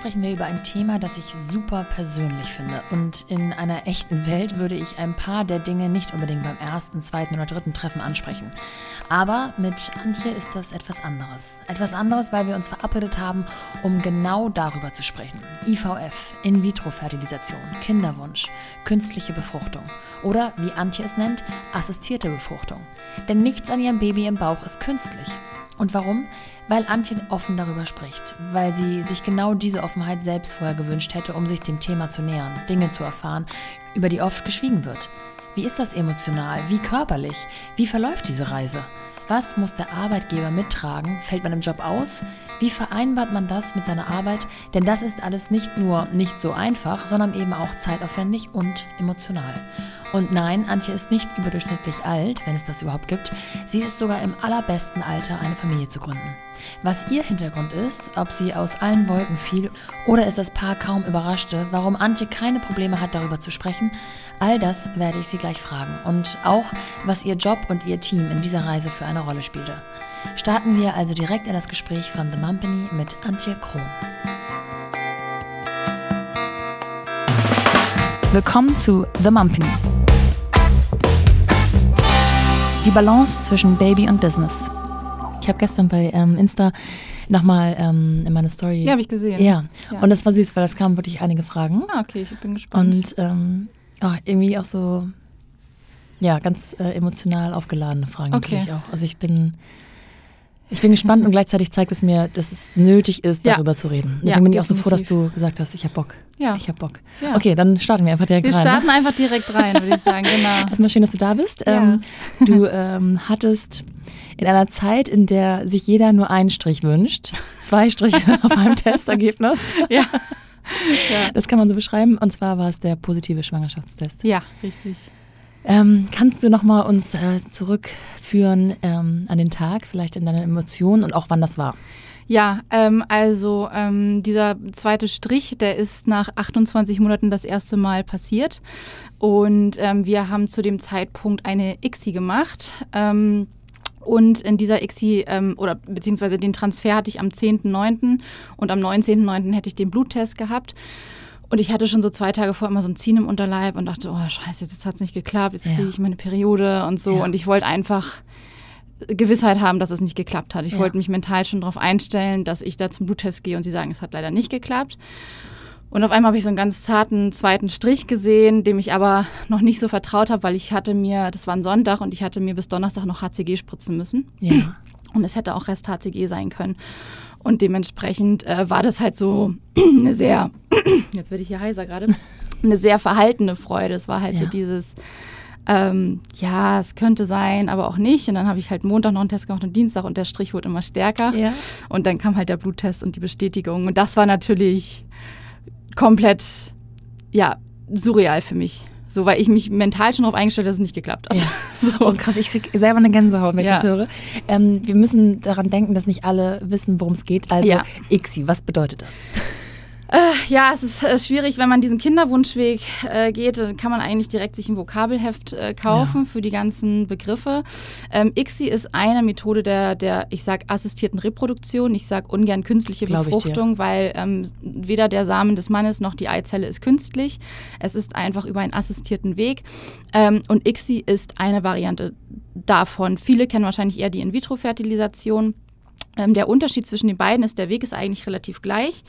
sprechen wir über ein Thema, das ich super persönlich finde. Und in einer echten Welt würde ich ein paar der Dinge nicht unbedingt beim ersten, zweiten oder dritten Treffen ansprechen. Aber mit Antje ist das etwas anderes. Etwas anderes, weil wir uns verabredet haben, um genau darüber zu sprechen. IVF, In-vitro-Fertilisation, Kinderwunsch, künstliche Befruchtung. Oder, wie Antje es nennt, assistierte Befruchtung. Denn nichts an ihrem Baby im Bauch ist künstlich. Und warum? Weil Antje offen darüber spricht, weil sie sich genau diese Offenheit selbst vorher gewünscht hätte, um sich dem Thema zu nähern, Dinge zu erfahren, über die oft geschwiegen wird. Wie ist das emotional? Wie körperlich? Wie verläuft diese Reise? Was muss der Arbeitgeber mittragen? Fällt man im Job aus? Wie vereinbart man das mit seiner Arbeit? Denn das ist alles nicht nur nicht so einfach, sondern eben auch zeitaufwendig und emotional. Und nein, Antje ist nicht überdurchschnittlich alt, wenn es das überhaupt gibt. Sie ist sogar im allerbesten Alter, eine Familie zu gründen. Was ihr Hintergrund ist, ob sie aus allen Wolken fiel oder es das Paar kaum überraschte, warum Antje keine Probleme hat, darüber zu sprechen, all das werde ich sie gleich fragen. Und auch, was ihr Job und ihr Team in dieser Reise für eine Rolle spielte. Starten wir also direkt in das Gespräch von The Mumpany mit Antje Krohn. Willkommen zu The Mumpany. Die Balance zwischen Baby und Business. Ich habe gestern bei ähm, Insta nochmal ähm, in meine Story. Ja, habe ich gesehen. Ja. ja. und das war süß, weil das kamen wirklich einige Fragen. Ah, okay, ich bin gespannt. Und ähm, oh, irgendwie auch so, ja, ganz äh, emotional aufgeladene Fragen okay. natürlich auch. Also ich bin ich bin gespannt und gleichzeitig zeigt es mir, dass es nötig ist, darüber ja. zu reden. Deswegen ja, bin ich auch so froh, dass du gesagt hast, ich habe Bock. Ja. Ich habe Bock. Ja. Okay, dann starten wir einfach direkt wir rein. Wir starten ne? einfach direkt rein, würde ich sagen, genau. Erstmal schön, dass du da bist. Ähm, du ähm, hattest in einer Zeit, in der sich jeder nur einen Strich wünscht, zwei Striche auf einem Testergebnis. Ja. Das kann man so beschreiben. Und zwar war es der positive Schwangerschaftstest. Ja, richtig. Ähm, kannst du nochmal uns äh, zurückführen ähm, an den Tag, vielleicht in deine Emotionen und auch wann das war? Ja, ähm, also ähm, dieser zweite Strich, der ist nach 28 Monaten das erste Mal passiert. Und ähm, wir haben zu dem Zeitpunkt eine ICSI gemacht. Ähm, und in dieser ICSI, ähm, oder beziehungsweise den Transfer hatte ich am 10.9. und am 19.9. hätte ich den Bluttest gehabt. Und ich hatte schon so zwei Tage vor immer so ein Ziehen im Unterleib und dachte, oh scheiße, jetzt hat es nicht geklappt, jetzt ja. kriege ich meine Periode und so. Ja. Und ich wollte einfach Gewissheit haben, dass es nicht geklappt hat. Ich ja. wollte mich mental schon darauf einstellen, dass ich da zum Bluttest gehe und sie sagen, es hat leider nicht geklappt. Und auf einmal habe ich so einen ganz zarten zweiten Strich gesehen, dem ich aber noch nicht so vertraut habe, weil ich hatte mir, das war ein Sonntag und ich hatte mir bis Donnerstag noch HCG spritzen müssen. Ja. Und es hätte auch Rest HCG sein können. Und dementsprechend äh, war das halt so eine sehr, jetzt werde ich hier heiser gerade, eine sehr verhaltene Freude. Es war halt ja. so dieses, ähm, ja, es könnte sein, aber auch nicht. Und dann habe ich halt Montag noch einen Test gemacht und Dienstag und der Strich wurde immer stärker. Ja. Und dann kam halt der Bluttest und die Bestätigung. Und das war natürlich komplett, ja, surreal für mich. So, weil ich mich mental schon darauf eingestellt habe, dass es nicht geklappt hat. Ja. So. Oh krass, ich kriege selber eine Gänsehaut, wenn ich das höre. Ähm, wir müssen daran denken, dass nicht alle wissen, worum es geht. Also ja. ICSI, was bedeutet das? Äh, ja, es ist äh, schwierig, wenn man diesen Kinderwunschweg äh, geht, dann kann man eigentlich direkt sich ein Vokabelheft äh, kaufen ja. für die ganzen Begriffe. Ähm, ICSI ist eine Methode der, der ich sag, assistierten Reproduktion. Ich sag ungern künstliche Glaub Befruchtung, weil ähm, weder der Samen des Mannes noch die Eizelle ist künstlich. Es ist einfach über einen assistierten Weg. Ähm, und ICSI ist eine Variante davon. Viele kennen wahrscheinlich eher die In-vitro-Fertilisation. Ähm, der Unterschied zwischen den beiden ist, der Weg ist eigentlich relativ gleich.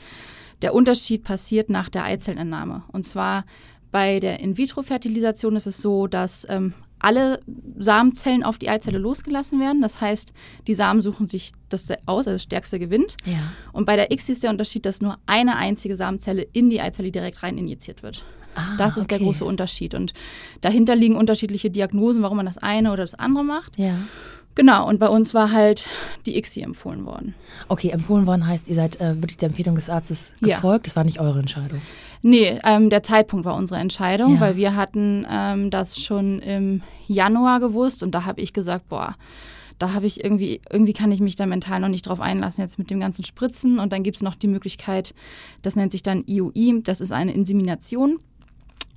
Der Unterschied passiert nach der Eizellentnahme. Und zwar bei der In-vitro-Fertilisation ist es so, dass ähm, alle Samenzellen auf die Eizelle losgelassen werden. Das heißt, die Samen suchen sich das aus, also das stärkste gewinnt. Ja. Und bei der X ist der Unterschied, dass nur eine einzige Samenzelle in die Eizelle direkt rein injiziert wird. Ah, das ist okay. der große Unterschied. Und dahinter liegen unterschiedliche Diagnosen, warum man das eine oder das andere macht. Ja. Genau, und bei uns war halt die ICSI empfohlen worden. Okay, empfohlen worden heißt, ihr seid äh, wirklich der Empfehlung des Arztes gefolgt. Ja. Das war nicht eure Entscheidung. Nee, ähm, der Zeitpunkt war unsere Entscheidung, ja. weil wir hatten ähm, das schon im Januar gewusst und da habe ich gesagt, boah, da habe ich irgendwie, irgendwie kann ich mich da mental noch nicht drauf einlassen, jetzt mit dem ganzen Spritzen. Und dann gibt es noch die Möglichkeit, das nennt sich dann IUI, das ist eine Insemination.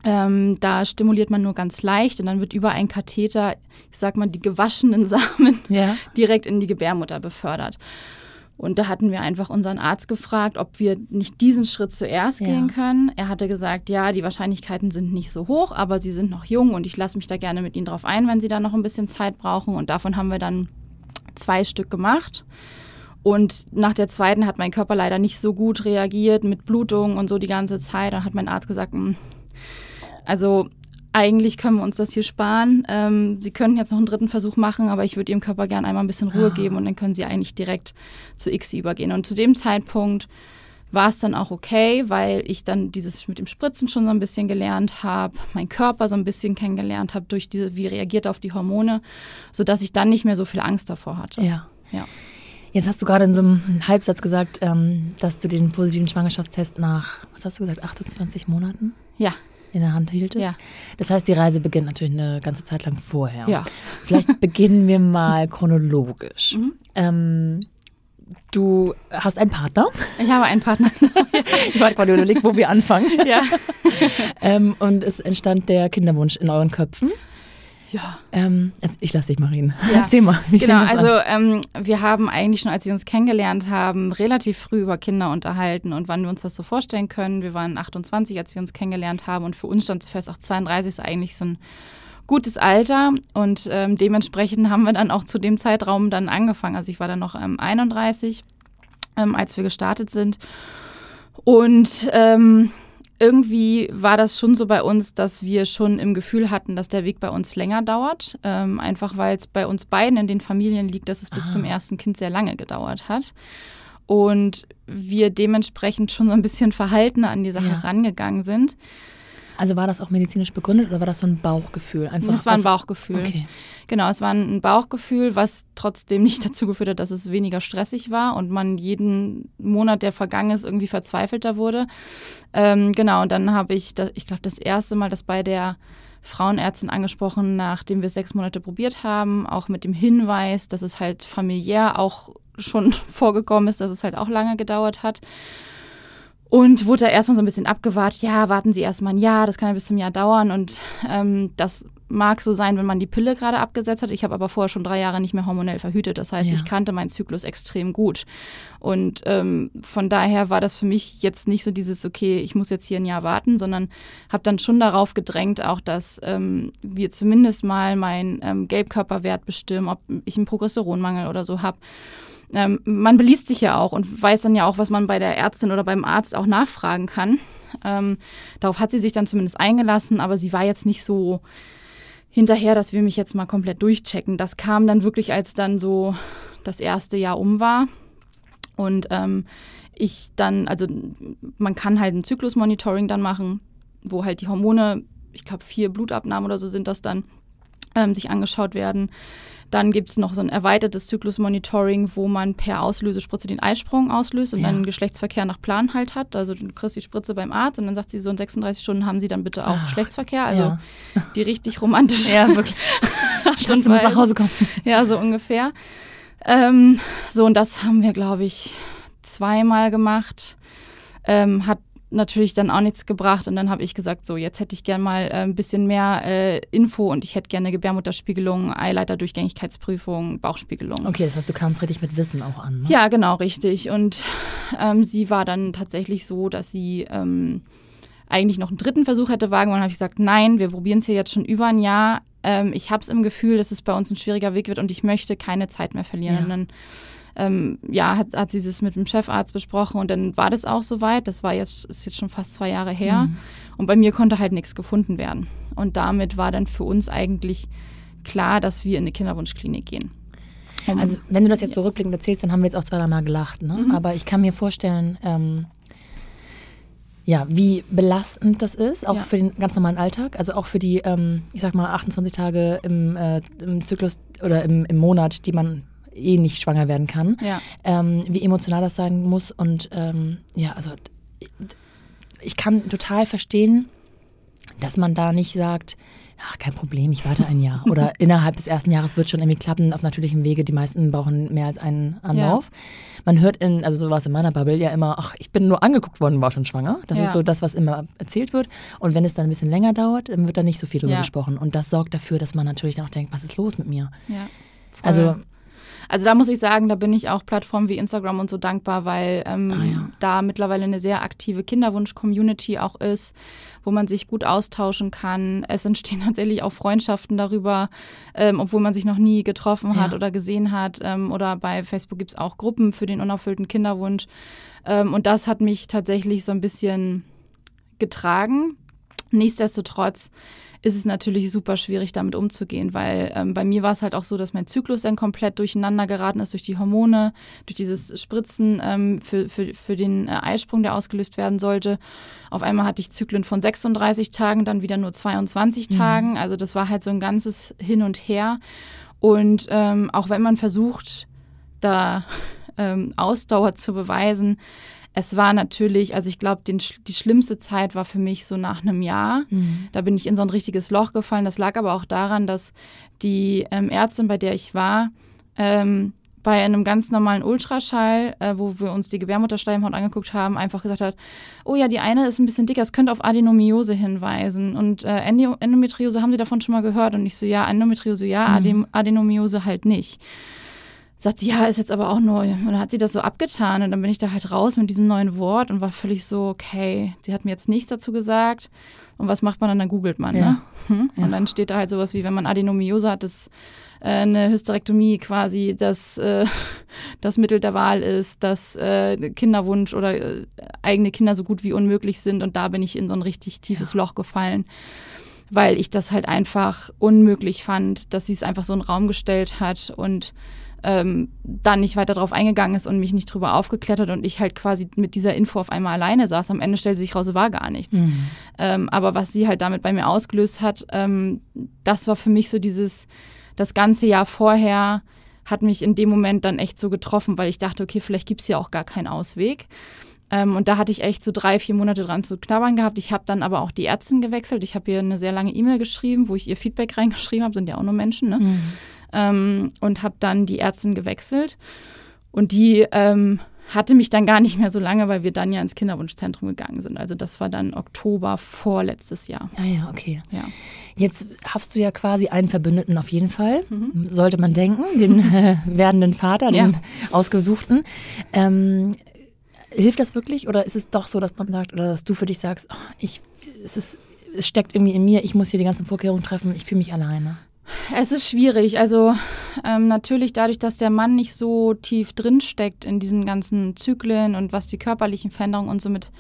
Ähm, da stimuliert man nur ganz leicht und dann wird über einen Katheter, ich sag mal, die gewaschenen Samen ja. direkt in die Gebärmutter befördert. Und da hatten wir einfach unseren Arzt gefragt, ob wir nicht diesen Schritt zuerst Ja. gehen können. Er hatte gesagt, ja, die Wahrscheinlichkeiten sind nicht so hoch, aber sie sind noch jung und ich lasse mich da gerne mit ihnen drauf ein, wenn sie da noch ein bisschen Zeit brauchen. Und davon haben wir dann zwei Stück gemacht. Und nach der zweiten hat mein Körper leider nicht so gut reagiert mit Blutung und so die ganze Zeit. Dann hat mein Arzt gesagt, "Hm, also eigentlich können wir uns das hier sparen. Ähm, sie könnten jetzt noch einen dritten Versuch machen, aber ich würde Ihrem Körper gerne einmal ein bisschen Ruhe geben und dann können Sie eigentlich direkt zu ICSI übergehen. Und zu dem Zeitpunkt war es dann auch okay, weil ich dann dieses mit dem Spritzen schon so ein bisschen gelernt habe, meinen Körper so ein bisschen kennengelernt habe durch diese, wie reagiert er auf die Hormone, sodass ich dann nicht mehr so viel Angst davor hatte. Ja. Ja. Jetzt hast du gerade in so einem Halbsatz gesagt, ähm, dass du den positiven Schwangerschaftstest nach, was hast du gesagt, 28 Monaten Ja. In der Hand hieltest? Ja. Das heißt, die Reise beginnt natürlich eine ganze Zeit lang vorher. Ja. Vielleicht beginnen wir mal chronologisch. Mhm. Ähm, du hast einen Partner. Ich habe einen Partner. Ich war gerade überlegt, wo wir anfangen. ja. Ähm, und es entstand der Kinderwunsch in euren Köpfen. Ja. Ähm, ich lasse dich mal reden. Ja. Erzähl mal. Wie Genau, also ähm, wir haben eigentlich schon, als wir uns kennengelernt haben, relativ früh über Kinder unterhalten und wann wir uns das so vorstellen können. Wir waren 28, als wir uns kennengelernt haben und für uns stand so fest, auch 32 ist eigentlich so ein gutes Alter und ähm, dementsprechend haben wir dann auch zu dem Zeitraum dann angefangen. Also ich war dann noch ähm, 31, ähm, als wir gestartet sind und ähm, irgendwie war das schon so bei uns, dass wir schon im Gefühl hatten, dass der Weg bei uns länger dauert. Ähm, einfach weil es bei uns beiden in den Familien liegt, dass es bis Ah. zum ersten Kind sehr lange gedauert hat. Und wir dementsprechend schon so ein bisschen verhaltener an die Sache Ja. rangegangen sind. Also war das auch medizinisch begründet oder war das so ein Bauchgefühl? Einfach Das war ein Bauchgefühl. Okay. Genau, es war ein Bauchgefühl, was trotzdem nicht dazu geführt hat, dass es weniger stressig war und man jeden Monat, der vergangen ist, irgendwie verzweifelter wurde. Ähm, genau, und dann habe ich, da, ich glaube, das erste Mal das bei der Frauenärztin angesprochen, nachdem wir sechs Monate probiert haben, auch mit dem Hinweis, dass es halt familiär auch schon vorgekommen ist, dass es halt auch lange gedauert hat. Und wurde da erstmal so ein bisschen abgewartet, ja, warten Sie erstmal ein Jahr, das kann ja bis zum Jahr dauern. Und ähm, das mag so sein, wenn man die Pille gerade abgesetzt hat. Ich habe aber vorher schon drei Jahre nicht mehr hormonell verhütet. Das heißt, Ja. ich kannte meinen Zyklus extrem gut. Und ähm, von daher war das für mich jetzt nicht so dieses, okay, ich muss jetzt hier ein Jahr warten, sondern habe dann schon darauf gedrängt, auch dass ähm, wir zumindest mal meinen ähm, Gelbkörperwert bestimmen, ob ich einen Progesteronmangel oder so habe. Ähm, man beliest sich ja auch und weiß dann ja auch, was man bei der Ärztin oder beim Arzt auch nachfragen kann. Ähm, darauf hat sie sich dann zumindest eingelassen, aber sie war jetzt nicht so hinterher, dass wir mich jetzt mal komplett durchchecken. Das kam dann wirklich, als dann so das erste Jahr um war. Und ähm, ich dann, also man kann halt ein Zyklusmonitoring dann machen, wo halt die Hormone, ich glaube vier Blutabnahmen oder so sind das dann, ähm, sich angeschaut werden. Dann gibt es noch so ein erweitertes Zyklusmonitoring, wo man per Auslösespritze den Eisprung auslöst und Ja. dann Geschlechtsverkehr nach Plan halt hat. Also du kriegst die Spritze beim Arzt und dann sagt sie so in 36 Stunden haben sie dann bitte auch Ah, Geschlechtsverkehr. Also ja. die richtig romantische Ja, wirklich. Musst Weise. nach Hause kommen. ja, so ungefähr. Ähm, so, und das haben wir, glaube ich, zweimal gemacht. Ähm, hat natürlich dann auch nichts gebracht. Und dann habe ich gesagt, so, jetzt hätte ich gern mal äh, ein bisschen mehr äh, Info und ich hätte gerne Gebärmutterspiegelung, Eileiterdurchgängigkeitsprüfung, Bauchspiegelung. Okay, das heißt, du kamst richtig mit Wissen auch an. Ne? Ja, genau, richtig. Und ähm, sie war dann tatsächlich so, dass sie ähm, eigentlich noch einen dritten Versuch hätte wagen wollen. habe ich gesagt, nein, wir probieren es hier jetzt schon über ein Jahr. Ähm, ich habe es im Gefühl, dass es bei uns ein schwieriger Weg wird und ich möchte keine Zeit mehr verlieren. Ja. Ähm, ja, hat, hat sie das mit dem Chefarzt besprochen und dann war das auch soweit. Das war jetzt, ist jetzt schon fast zwei Jahre her. Mhm. Und bei mir konnte halt nichts gefunden werden. Und damit war dann für uns eigentlich klar, dass wir in eine Kinderwunschklinik gehen. Um- Also, wenn du das jetzt so rückblickend erzählst, dann haben wir jetzt auch zwei, dreimal gelacht. Ne? Mhm. Aber ich kann mir vorstellen, ähm, ja, wie belastend das ist, auch Ja. für den ganz normalen Alltag. Also auch für die, ähm, ich sag mal, 28 Tage im, äh, im Zyklus oder im, im Monat, die man eh nicht schwanger werden kann. ja. ähm, wie emotional das sein muss. Und ähm, ja, also ich kann total verstehen, dass man da nicht sagt, ach, kein Problem, ich warte ein Jahr. Oder innerhalb des ersten Jahres wird schon irgendwie klappen, auf natürlichem Wege. Die meisten brauchen mehr als einen Anlauf. Man hört in, also so war es in meiner Bubble ja immer, ach, ich bin nur angeguckt worden, war schon schwanger. Das Ja. ist so das, was immer erzählt wird. Und wenn es dann ein bisschen länger dauert, dann wird da nicht so viel drüber Ja. gesprochen. Und das sorgt dafür, dass man natürlich dann auch denkt, was ist los mit mir? Ja. Also Also da muss ich sagen, da bin ich auch Plattformen wie Instagram und so dankbar, weil ähm, ah, ja. da mittlerweile eine sehr aktive Kinderwunsch-Community auch ist, wo man sich gut austauschen kann. Es entstehen tatsächlich auch Freundschaften darüber, ähm, obwohl man sich noch nie getroffen hat ja. oder gesehen hat. Ähm, oder bei Facebook gibt es auch Gruppen für den unerfüllten Kinderwunsch. Ähm, und das hat mich tatsächlich so ein bisschen getragen. Nichtsdestotrotz ist es natürlich super schwierig, damit umzugehen, weil ähm, bei mir war es halt auch so, dass mein Zyklus dann komplett durcheinander geraten ist durch die Hormone, durch dieses Spritzen ähm, für, für, für den äh, Eisprung, der ausgelöst werden sollte. Auf einmal hatte ich Zyklen von 36 Tagen, dann wieder nur 22 mhm. Tagen. Also das war halt so ein ganzes Hin und Her. Und ähm, auch wenn man versucht, da ähm, Ausdauer zu beweisen, es war natürlich, also ich glaube, die schlimmste Zeit war für mich so nach einem Jahr. Mhm. Da bin ich in so ein richtiges Loch gefallen. Das lag aber auch daran, dass die ähm, Ärztin, bei der ich war, ähm, bei einem ganz normalen Ultraschall, äh, wo wir uns die Gebärmutterschleimhaut angeguckt haben, einfach gesagt hat, oh ja, die eine ist ein bisschen dicker, es könnte auf Adenomiose hinweisen. Und äh, Endometriose haben Sie davon schon mal gehört? Und ich so, ja, Endometriose ja, mhm. Adenomiose halt nicht sagt sie, ja, ist jetzt aber auch neu. Und dann hat sie das so abgetan und dann bin ich da halt raus mit diesem neuen Wort und war völlig so, okay, sie hat mir jetzt nichts dazu gesagt. Und was macht man dann? Dann googelt man, ja. ne? Hm? Ja. Und dann steht da halt sowas wie, wenn man Adenomiose hat, dass äh, eine Hysterektomie quasi das, äh, das Mittel der Wahl ist, dass äh, Kinderwunsch oder äh, eigene Kinder so gut wie unmöglich sind. Und da bin ich in so ein richtig tiefes ja. Loch gefallen weil ich das halt einfach unmöglich fand, dass sie es einfach so in den Raum gestellt hat und ähm, dann nicht weiter darauf eingegangen ist und mich nicht drüber aufgeklärt hat und ich halt quasi mit dieser Info auf einmal alleine saß. Am Ende stellte sich raus, war gar nichts. Mhm. Ähm, aber was sie halt damit bei mir ausgelöst hat, ähm, das war für mich so dieses, das ganze Jahr vorher hat mich in dem Moment dann echt so getroffen, weil ich dachte, okay, vielleicht gibt es ja auch gar keinen Ausweg. Ähm, und da hatte ich echt so drei, vier Monate dran zu knabbern gehabt. Ich habe dann aber auch die Ärztin gewechselt. Ich habe ihr eine sehr lange E-Mail geschrieben, wo ich ihr Feedback reingeschrieben habe, sind ja auch nur Menschen, ne? Mhm ähm, und habe dann die Ärztin gewechselt. Und die ähm, hatte mich dann gar nicht mehr so lange, weil wir dann ja ins Kinderwunschzentrum gegangen sind. Also das war dann Oktober vorletztes Jahr. Ja, ja, okay. Ja. Jetzt hast du ja quasi einen Verbündeten auf jeden Fall, mhm. sollte man denken, den äh, werdenden Vater, den ja. ausgesuchten. Ähm, hilft das wirklich oder ist es doch so, dass man sagt oder dass du für dich sagst, oh, ich, es, ist, es steckt irgendwie in mir, ich muss hier die ganzen Vorkehrungen treffen, ich fühle mich alleine? Es ist schwierig. Also ähm, natürlich dadurch, dass der Mann nicht so tief drin steckt in diesen ganzen Zyklen und was die körperlichen Veränderungen und so mit,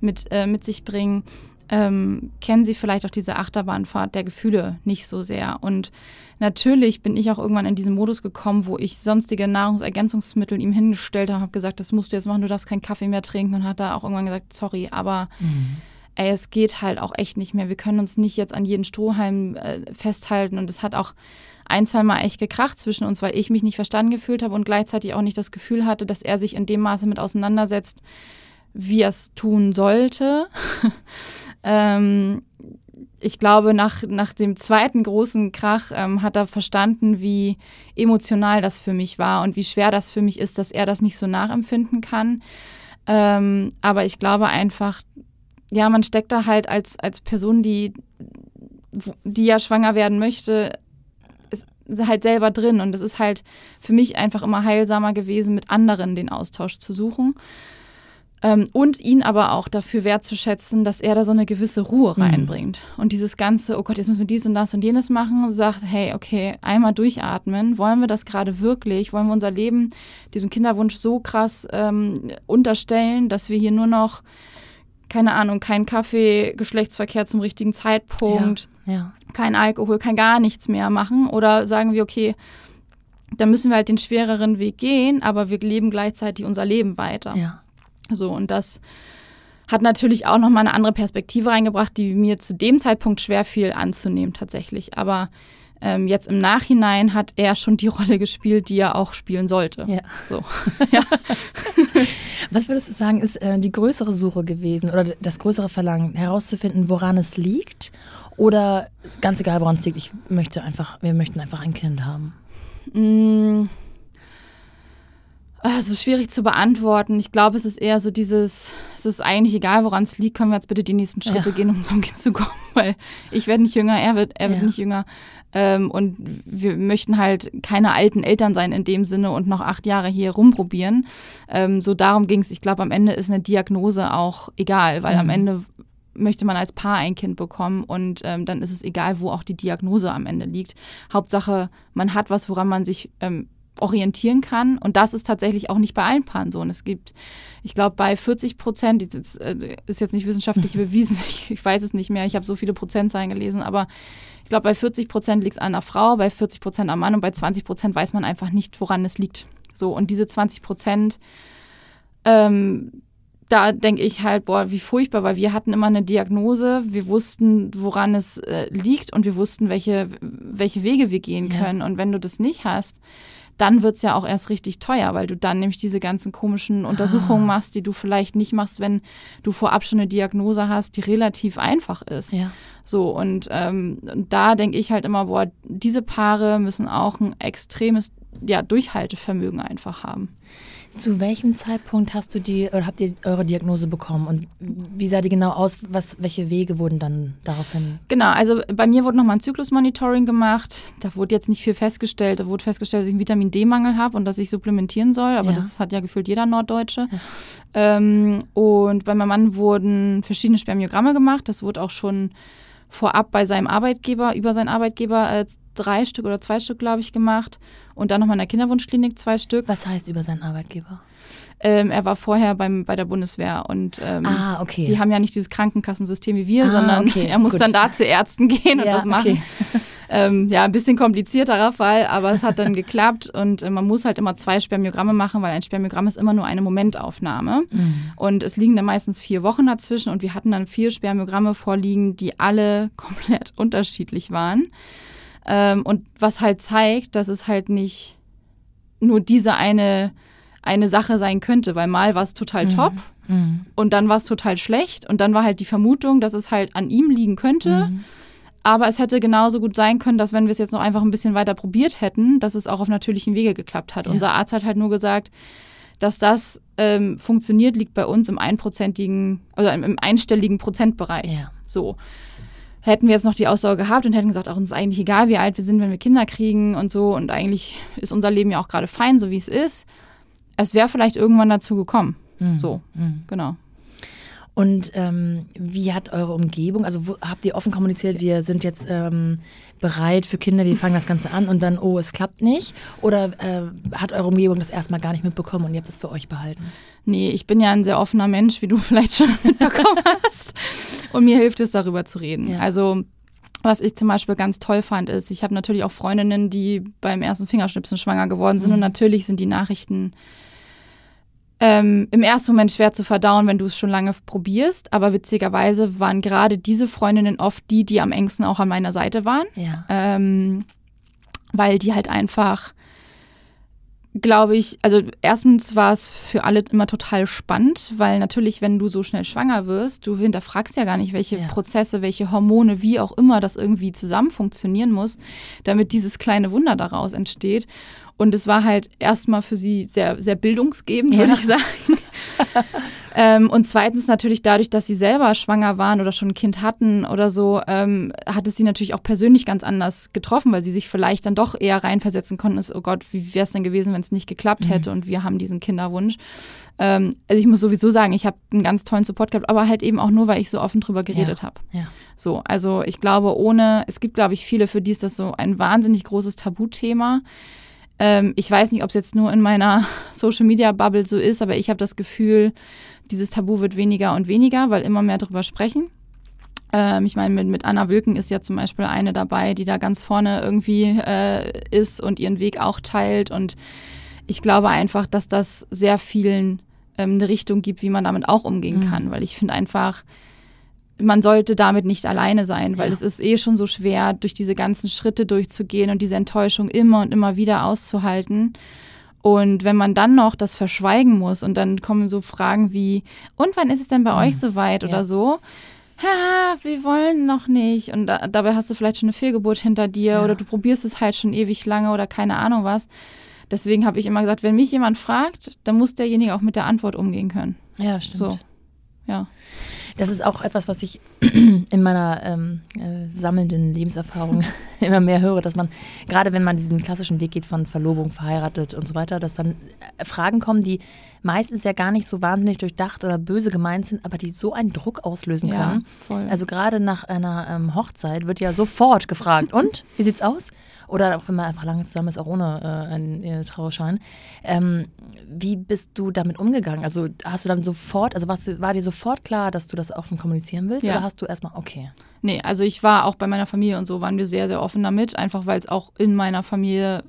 mit, äh, mit sich bringen, ähm, kennen sie vielleicht auch diese Achterbahnfahrt der Gefühle nicht so sehr. Und natürlich bin ich auch irgendwann in diesen Modus gekommen, wo ich sonstige Nahrungsergänzungsmittel ihm hingestellt habe, habe gesagt, das musst du jetzt machen, du darfst keinen Kaffee mehr trinken und hat da auch irgendwann gesagt, sorry, aber mhm ey, es geht halt auch echt nicht mehr. Wir können uns nicht jetzt an jeden Strohhalm äh, festhalten. Und es hat auch ein, zwei Mal echt gekracht zwischen uns, weil ich mich nicht verstanden gefühlt habe und gleichzeitig auch nicht das Gefühl hatte, dass er sich in dem Maße mit auseinandersetzt, wie er es tun sollte. ähm, ich glaube, nach, nach dem zweiten großen Krach ähm, hat er verstanden, wie emotional das für mich war und wie schwer das für mich ist, dass er das nicht so nachempfinden kann. Ähm, aber ich glaube einfach, ja, man steckt da halt als, als Person, die, die ja schwanger werden möchte, ist halt selber drin. Und es ist halt für mich einfach immer heilsamer gewesen, mit anderen den Austausch zu suchen. Ähm, und ihn aber auch dafür wertzuschätzen, dass er da so eine gewisse Ruhe mhm. reinbringt. Mhm. Und dieses ganze, oh Gott, jetzt müssen wir dies und das und jenes machen, sagt, hey, okay, einmal durchatmen. Wollen wir das gerade wirklich? Wollen wir unser Leben diesem Kinderwunsch so krass ähm, unterstellen, dass wir hier nur noch keine Ahnung, kein Kaffee, Geschlechtsverkehr zum richtigen Zeitpunkt, ja, ja. kein Alkohol, kein gar nichts mehr machen? Oder sagen wir, okay, dann müssen wir halt den schwereren Weg gehen, aber wir leben gleichzeitig unser Leben weiter. Ja. So, und das hat natürlich auch nochmal eine andere Perspektive reingebracht, die mir zu dem Zeitpunkt schwer fiel anzunehmen tatsächlich. Aber ähm, jetzt im Nachhinein hat er schon die Rolle gespielt, die er auch spielen sollte. Ja. So. ja. Was würdest du sagen, ist äh, die größere Suche gewesen oder das größere Verlangen, herauszufinden, woran es liegt? Oder ganz egal, woran es liegt, ich möchte einfach, wir möchten einfach ein Kind haben? Mm. Ah, es ist schwierig zu beantworten. Ich glaube, es ist eher so dieses, es ist eigentlich egal, woran es liegt, können wir jetzt bitte die nächsten Schritte ja. gehen, um zum Kind zu kommen, weil ich werde nicht jünger, er wird, er wird nicht jünger. Ähm, und wir möchten halt keine alten Eltern sein in dem Sinne und noch acht Jahre hier rumprobieren. Ähm, so darum ging es. Ich glaube, am Ende ist eine Diagnose auch egal, weil mhm. am Ende möchte man als Paar ein Kind bekommen und ähm, dann ist es egal, wo auch die Diagnose am Ende liegt. Hauptsache, man hat was, woran man sich ähm, orientieren kann. Und das ist tatsächlich auch nicht bei allen Paaren so. Und es gibt, ich glaube, bei 40 Prozent, das äh, ist jetzt nicht wissenschaftlich bewiesen, ich, weiß es nicht mehr, ich habe so viele Prozentzahlen gelesen, aber ich glaube, bei 40 Prozent liegt es an der Frau, bei 40 Prozent am Mann und bei 20 Prozent weiß man einfach nicht, woran es liegt. So, und diese 20 Prozent, ähm, da denke ich halt, boah, wie furchtbar, weil wir hatten immer eine Diagnose, wir wussten, woran es äh, liegt und wir wussten, welche, welche Wege wir gehen können. Ja. Und wenn du das nicht hast, dann wird es ja auch erst richtig teuer, weil du dann nämlich diese ganzen komischen Untersuchungen ah. machst, die du vielleicht nicht machst, wenn du vorab schon eine Diagnose hast, die relativ einfach ist. Ja. So, und, ähm, und da denke ich halt immer, boah, diese Paare müssen auch ein extremes ja, Durchhaltevermögen einfach haben. Zu welchem Zeitpunkt hast du die oder habt ihr eure Diagnose bekommen und wie sah die genau aus? Was, welche Wege wurden dann daraufhin? Genau, also bei mir wurde nochmal ein Zyklusmonitoring gemacht. Da wurde jetzt nicht viel festgestellt. Da wurde festgestellt, dass ich einen Vitamin D-Mangel habe und dass ich supplementieren soll. Aber ja. das hat ja gefühlt jeder Norddeutsche. Ja. Ähm, und bei meinem Mann wurden verschiedene Spermiogramme gemacht. Das wurde auch schon vorab bei seinem Arbeitgeber, über seinen Arbeitgeber äh, drei Stück oder zwei Stück, glaube ich, gemacht. Und dann nochmal in der Kinderwunschklinik zwei Stück. Was heißt über seinen Arbeitgeber? Ähm, er war vorher beim, bei der Bundeswehr und ähm, ah, okay. die haben ja nicht dieses Krankenkassensystem wie wir, ah, sondern okay, er muss gut. dann da zu Ärzten gehen und ja, das machen. Okay. Ähm, ja, ein bisschen komplizierterer Fall, aber es hat dann geklappt und äh, man muss halt immer zwei Spermiogramme machen, weil ein Spermiogramm ist immer nur eine Momentaufnahme. Mhm. Und es liegen dann meistens vier Wochen dazwischen und wir hatten dann vier Spermiogramme vorliegen, die alle komplett unterschiedlich waren. Ähm, und was halt zeigt, dass es halt nicht nur diese eine, eine Sache sein könnte, weil mal war es total mhm. top mhm. und dann war es total schlecht und dann war halt die Vermutung, dass es halt an ihm liegen könnte. Mhm. Aber es hätte genauso gut sein können, dass wenn wir es jetzt noch einfach ein bisschen weiter probiert hätten, dass es auch auf natürlichen Wege geklappt hat. Ja. Unser Arzt hat halt nur gesagt, dass das ähm, funktioniert, liegt bei uns im einprozentigen, also im einstelligen Prozentbereich. Ja. So. Hätten wir jetzt noch die Ausdauer gehabt und hätten gesagt, auch uns ist eigentlich egal, wie alt wir sind, wenn wir Kinder kriegen und so. Und eigentlich ist unser Leben ja auch gerade fein, so wie es ist. Es wäre vielleicht irgendwann dazu gekommen. Mhm. So, mhm. genau. Und ähm, wie hat eure Umgebung, also wo, habt ihr offen kommuniziert, wir sind jetzt ähm, bereit für Kinder, wir fangen das Ganze an und dann, oh, es klappt nicht? Oder äh, hat eure Umgebung das erstmal gar nicht mitbekommen und ihr habt das für euch behalten? Nee, ich bin ja ein sehr offener Mensch, wie du vielleicht schon mitbekommen hast. Und mir hilft es, darüber zu reden. Ja. Also was ich zum Beispiel ganz toll fand, ist, ich habe natürlich auch Freundinnen, die beim ersten Fingerschnipsen schwanger geworden sind. Mhm. Und natürlich sind die Nachrichten ähm, im ersten Moment schwer zu verdauen, wenn du es schon lange probierst. Aber witzigerweise waren gerade diese Freundinnen oft die, die am engsten auch an meiner Seite waren. Ja. Ähm, weil die halt einfach, glaube ich, also erstens war es für alle immer total spannend, weil natürlich, wenn du so schnell schwanger wirst, du hinterfragst ja gar nicht, welche ja. Prozesse, welche Hormone, wie auch immer das irgendwie zusammen funktionieren muss, damit dieses kleine Wunder daraus entsteht. Und es war halt erstmal für sie sehr, sehr bildungsgebend, würde ja. ich sagen. ähm, und zweitens natürlich dadurch, dass sie selber schwanger waren oder schon ein Kind hatten oder so, ähm, hat es sie natürlich auch persönlich ganz anders getroffen, weil sie sich vielleicht dann doch eher reinversetzen konnten, ist, oh Gott, wie wäre es denn gewesen, wenn es nicht geklappt mhm. hätte und wir haben diesen Kinderwunsch. Ähm, also ich muss sowieso sagen, ich habe einen ganz tollen Support gehabt, aber halt eben auch nur, weil ich so offen drüber geredet ja. habe. Ja. So, also ich glaube, ohne, es gibt, glaube ich, viele, für die ist das so ein wahnsinnig großes Tabuthema. Ähm, ich weiß nicht, ob es jetzt nur in meiner Social Media Bubble so ist, aber ich habe das Gefühl, dieses Tabu wird weniger und weniger, weil immer mehr darüber sprechen. Ähm, ich meine, mit, mit Anna Wilken ist ja zum Beispiel eine dabei, die da ganz vorne irgendwie äh, ist und ihren Weg auch teilt. Und ich glaube einfach, dass das sehr vielen ähm, eine Richtung gibt, wie man damit auch umgehen mhm. kann, weil ich finde einfach, man sollte damit nicht alleine sein, weil ja. es ist eh schon so schwer, durch diese ganzen Schritte durchzugehen und diese Enttäuschung immer und immer wieder auszuhalten. Und wenn man dann noch das verschweigen muss und dann kommen so Fragen wie, und wann ist es denn bei mhm. euch soweit ja. oder so? Haha, wir wollen noch nicht. Und da, dabei hast du vielleicht schon eine Fehlgeburt hinter dir ja. oder du probierst es halt schon ewig lange oder keine Ahnung was Deswegen habe ich immer gesagt, wenn mich jemand fragt, dann muss derjenige auch mit der Antwort umgehen können. Ja, stimmt. So, ja. Das ist auch etwas, was ich in meiner ähm, äh, sammelnden Lebenserfahrung immer mehr höre, dass man, gerade wenn man diesen klassischen Weg geht von Verlobung, verheiratet und so weiter, dass dann äh, Fragen kommen, die meistens ja gar nicht so wahnsinnig durchdacht oder böse gemeint sind, aber die so einen Druck auslösen Ja, können. voll. Also gerade nach einer ähm, Hochzeit wird ja sofort gefragt, und, wie sieht's aus? Oder auch wenn man einfach lange zusammen ist, auch ohne äh, einen äh, Trauerschein. Ähm, wie bist du damit umgegangen? Also hast du dann sofort, also warst du, war dir sofort klar, dass du das offen kommunizieren willst? Ja. Hast du erstmal, okay. Nee, also ich war auch bei meiner Familie und so, waren wir sehr, sehr offen damit, einfach weil es auch in meiner Familie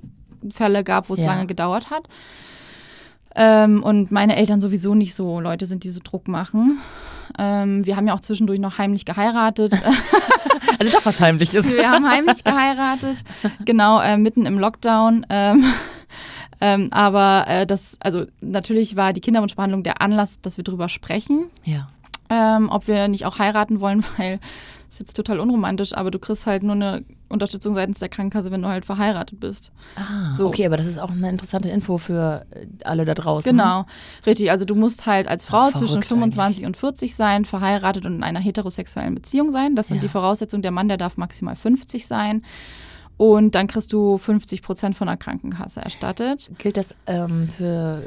Fälle gab, wo es Ja. lange gedauert hat. Ähm, und meine Eltern sowieso nicht so Leute sind, die so Druck machen. Ähm, wir haben ja auch zwischendurch noch heimlich geheiratet. Also doch was Heimliches. wir haben heimlich geheiratet, genau, äh, mitten im Lockdown. Ähm, ähm, aber äh, das, also natürlich war die Kinderwunschbehandlung der Anlass, dass wir drüber sprechen Ja. Ähm, ob wir nicht auch heiraten wollen, weil das ist jetzt total unromantisch, aber du kriegst halt nur eine Unterstützung seitens der Krankenkasse, wenn du halt verheiratet bist. Ah, So. okay, aber das ist auch eine interessante Info für äh, alle da draußen. Genau, richtig. Also du musst halt als Frau Ach, zwischen verrückt 25 und 40 sein, verheiratet und in einer heterosexuellen Beziehung sein. Das sind Ja. die Voraussetzungen. Der Mann, der darf maximal 50 sein. Und dann kriegst du 50 Prozent von der Krankenkasse erstattet. Gilt das ähm, für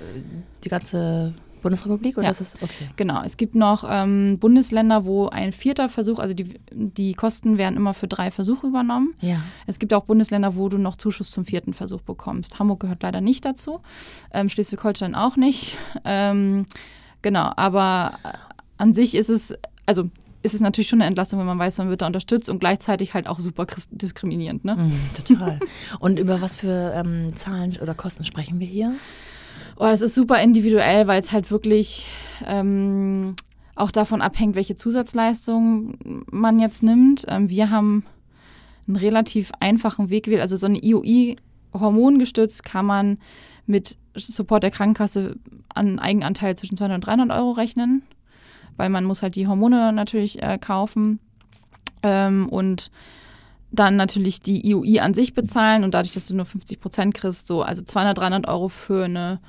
die ganze Bundesrepublik oder Ja. ist es okay? Genau, es gibt noch ähm, Bundesländer, wo ein vierter Versuch, also die, die Kosten werden immer für drei Versuche übernommen. Ja. Es gibt auch Bundesländer, wo du noch Zuschuss zum vierten Versuch bekommst. Hamburg gehört leider nicht dazu, ähm, Schleswig-Holstein auch nicht. Ähm, genau, aber äh, an sich ist es, also ist es natürlich schon eine Entlastung, wenn man weiß, man wird da unterstützt und gleichzeitig halt auch super diskriminierend. Ne? Mhm, total. Und über was für ähm, Zahlen oder Kosten sprechen wir hier? Oh, das ist super individuell, weil es halt wirklich ähm, auch davon abhängt, welche Zusatzleistungen man jetzt nimmt. Ähm, wir haben einen relativ einfachen Weg gewählt. Also so eine IOI hormongestützt kann man mit Support der Krankenkasse an Eigenanteil zwischen 200 und 300 Euro rechnen, weil man muss halt die Hormone natürlich äh, kaufen ähm, und dann natürlich die IOI an sich bezahlen und dadurch, dass du nur 50 Prozent kriegst, so also 200, 300 Euro für eine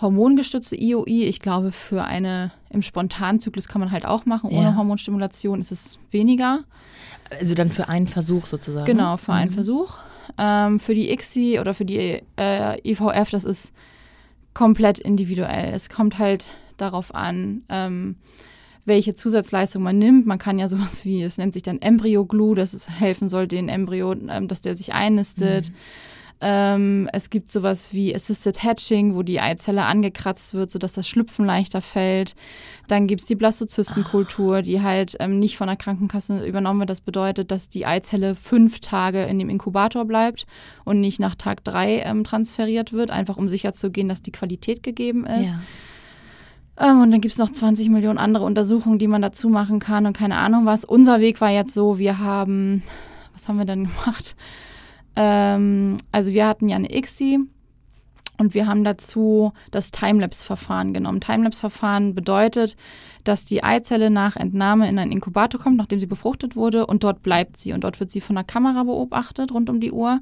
hormongestützte IOI. Ich glaube, für eine im Spontanzyklus kann man halt auch machen. Ohne Ja. Hormonstimulation ist es weniger. Also dann für einen Versuch sozusagen. Genau, für einen Mhm. Versuch. Ähm, für die ICSI oder für die äh, IVF, das ist komplett individuell. Es kommt halt darauf an, ähm, welche Zusatzleistung man nimmt. Man kann ja sowas wie, es nennt sich dann Embryo-Glue, dass es helfen soll, den Embryo, ähm, dass der sich einnistet. Ähm, es gibt sowas wie Assisted Hatching, wo die Eizelle angekratzt wird, sodass das Schlüpfen leichter fällt. Dann gibt es die Blastozystenkultur, die halt ähm, nicht von der Krankenkasse übernommen wird. Das bedeutet, dass die Eizelle fünf Tage in dem Inkubator bleibt und nicht nach Tag drei ähm, transferiert wird, einfach um sicherzugehen, dass die Qualität gegeben ist. Ja. Ähm, und dann gibt es noch 20 Millionen andere Untersuchungen, die man dazu machen kann und keine Ahnung was. Unser Weg war jetzt so, wir haben, was haben wir denn gemacht? Ähm, also wir hatten ja eine ICSI und wir haben dazu das Timelapse-Verfahren genommen. Timelapse-Verfahren bedeutet, dass die Eizelle nach Entnahme in einen Inkubator kommt, nachdem sie befruchtet wurde und dort bleibt sie und dort wird sie von der Kamera beobachtet rund um die Uhr.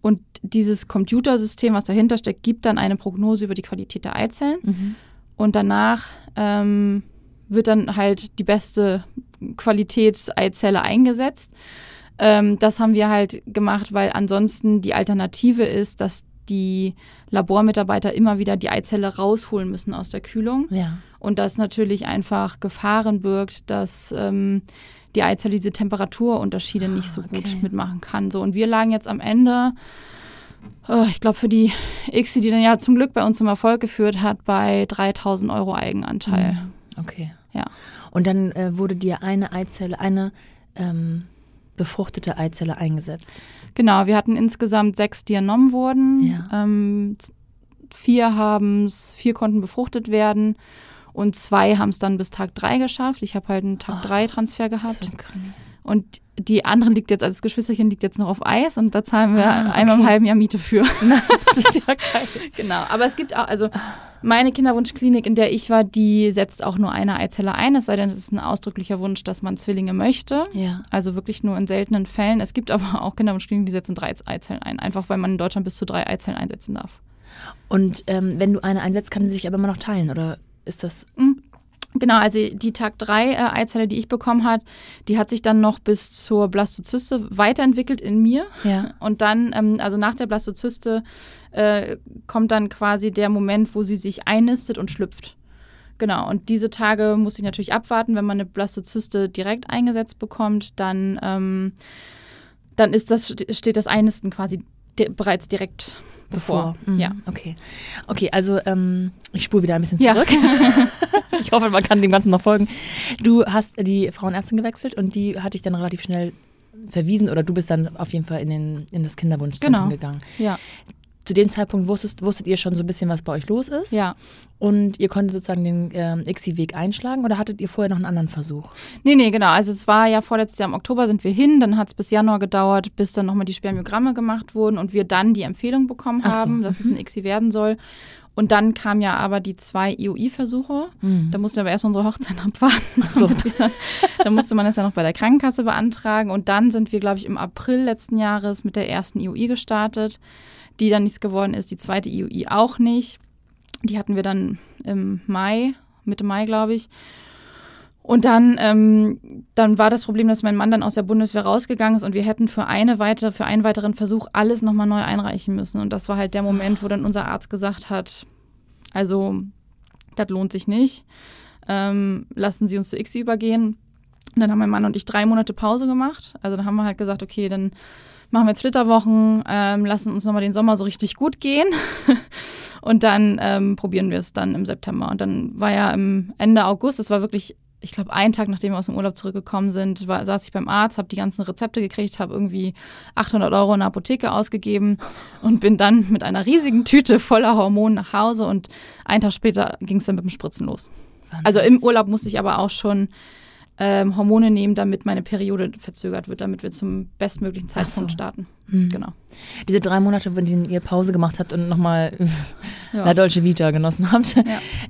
Und dieses Computersystem, was dahinter steckt, gibt dann eine Prognose über die Qualität der Eizellen. Mhm. Und danach ähm, wird dann halt die beste Qualitätseizelle eingesetzt. Ähm, das haben wir halt gemacht, weil ansonsten die Alternative ist, dass die Labormitarbeiter immer wieder die Eizelle rausholen müssen aus der Kühlung. Ja. Und das natürlich einfach Gefahren birgt, dass ähm, die Eizelle diese Temperaturunterschiede nicht so gut okay. mitmachen kann. So, und wir lagen jetzt am Ende, ich glaube, für die ICSI, die dann ja zum Glück bei uns zum Erfolg geführt hat, bei 3000 Euro Eigenanteil. Mhm. Okay. Ja. Und dann äh, wurde dir eine Eizelle, eine ähm, befruchtete Eizelle eingesetzt. Genau, wir hatten insgesamt sechs, die entnommen wurden. Ja. Ähm, vier haben's, vier konnten befruchtet werden und zwei haben es dann bis Tag drei geschafft. Ich habe halt einen Tag Oh, drei Transfer gehabt. So. Und die andere liegt jetzt, also das Geschwisterchen liegt jetzt noch auf Eis und da zahlen wir Ah, einmal im okay. halben Jahr Miete für. Das ist ja geil. genau. Aber es gibt auch, also meine Kinderwunschklinik, in der ich war, die setzt auch nur eine Eizelle ein, es sei denn, es ist ein ausdrücklicher Wunsch, dass man Zwillinge möchte. Ja. Also wirklich nur in seltenen Fällen. Es gibt aber auch Kinderwunschkliniken, die setzen drei Eizellen ein, einfach weil man in Deutschland bis zu drei Eizellen einsetzen darf. Und ähm, wenn du eine einsetzt, kann sie sich aber immer noch teilen, oder ist das. Mhm. Genau, also die Tag 3 äh, Eizelle, die ich bekommen hat, die hat sich dann noch bis zur Blastozyste weiterentwickelt in mir. Ja. Und dann, ähm, also nach der Blastozyste, äh, kommt dann quasi der Moment, wo sie sich einnistet und schlüpft. Genau, und diese Tage muss ich natürlich abwarten. Wenn man eine Blastozyste direkt eingesetzt bekommt, dann, ähm, dann ist das, steht das Einnisten quasi di bereits direkt bevor. Mhm. Ja. Okay. Okay, also ähm, ich spule wieder ein bisschen Ja. zurück. ich hoffe, man kann dem Ganzen noch folgen. Du hast die Frauenärztin gewechselt und die hat dich dann relativ schnell verwiesen oder du bist dann auf jeden Fall in, den, in das Kinderwunschzentrum Genau. gegangen. Ja, Zu dem Zeitpunkt wusstest, wusstet ihr schon so ein bisschen, was bei euch los ist? ja. Und ihr konntet sozusagen den ähm, ICSI-Weg einschlagen oder hattet ihr vorher noch einen anderen Versuch? Nee, nee, genau. Also es war ja vorletztes Jahr im Oktober sind wir hin, dann hat es bis Januar gedauert, bis dann nochmal die Spermiogramme gemacht wurden und wir dann die Empfehlung bekommen so, haben, dass es ein ICSI werden soll. Und dann kamen ja aber die zwei IOI-Versuche. Da mussten wir aber erstmal unsere Hochzeit abwarten. So. da musste man das ja noch bei der Krankenkasse beantragen. Und dann sind wir, glaube ich, im April letzten Jahres mit der ersten IOI gestartet, die dann nichts geworden ist. Die zweite IOI auch nicht. Die hatten wir dann im Mai, Mitte Mai, glaube ich. Und dann, ähm, dann war das Problem, dass mein Mann dann aus der Bundeswehr rausgegangen ist und wir hätten für eine weitere, für einen weiteren Versuch alles nochmal neu einreichen müssen. Und das war halt der Moment, wo dann unser Arzt gesagt hat, also das lohnt sich nicht. Ähm, lassen Sie uns zu ICSI übergehen. Und dann haben mein Mann und ich drei Monate Pause gemacht. Also dann haben wir halt gesagt, okay, dann machen wir jetzt Flitterwochen, ähm, lassen uns nochmal den Sommer so richtig gut gehen. und dann ähm, probieren wir es dann im September. Und dann war ja im Ende August, das war wirklich, ich glaube, einen Tag nachdem wir aus dem Urlaub zurückgekommen sind, war, saß ich beim Arzt, habe die ganzen Rezepte gekriegt, habe irgendwie 800 Euro in der Apotheke ausgegeben und bin dann mit einer riesigen Tüte voller Hormone nach Hause. Und einen Tag später ging es dann mit dem Spritzen los. Wahnsinn. Also im Urlaub musste ich aber auch schon ähm, Hormone nehmen, damit meine Periode verzögert wird, damit wir zum bestmöglichen Ach so. Zeitpunkt starten. Mhm. Genau. Diese drei Monate, denen ihr Pause gemacht habt und nochmal Ja. La Dolce Vita genossen habt, Ja.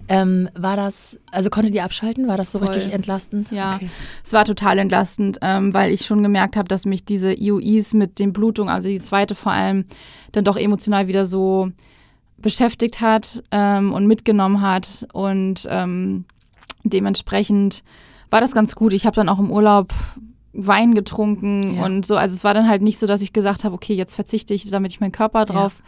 ähm, war das, also konntet ihr abschalten? War das so Voll. richtig entlastend? Ja. Okay. Es war total entlastend, ähm, weil ich schon gemerkt habe, dass mich diese IUIs mit den Blutungen, also die zweite vor allem, dann doch emotional wieder so beschäftigt hat ähm, und mitgenommen hat. Und ähm, dementsprechend war das ganz gut. Ich habe dann auch im Urlaub Wein getrunken Ja. und so. Also es war dann halt nicht so, dass ich gesagt habe, okay, jetzt verzichte ich, damit ich meinen Körper drauf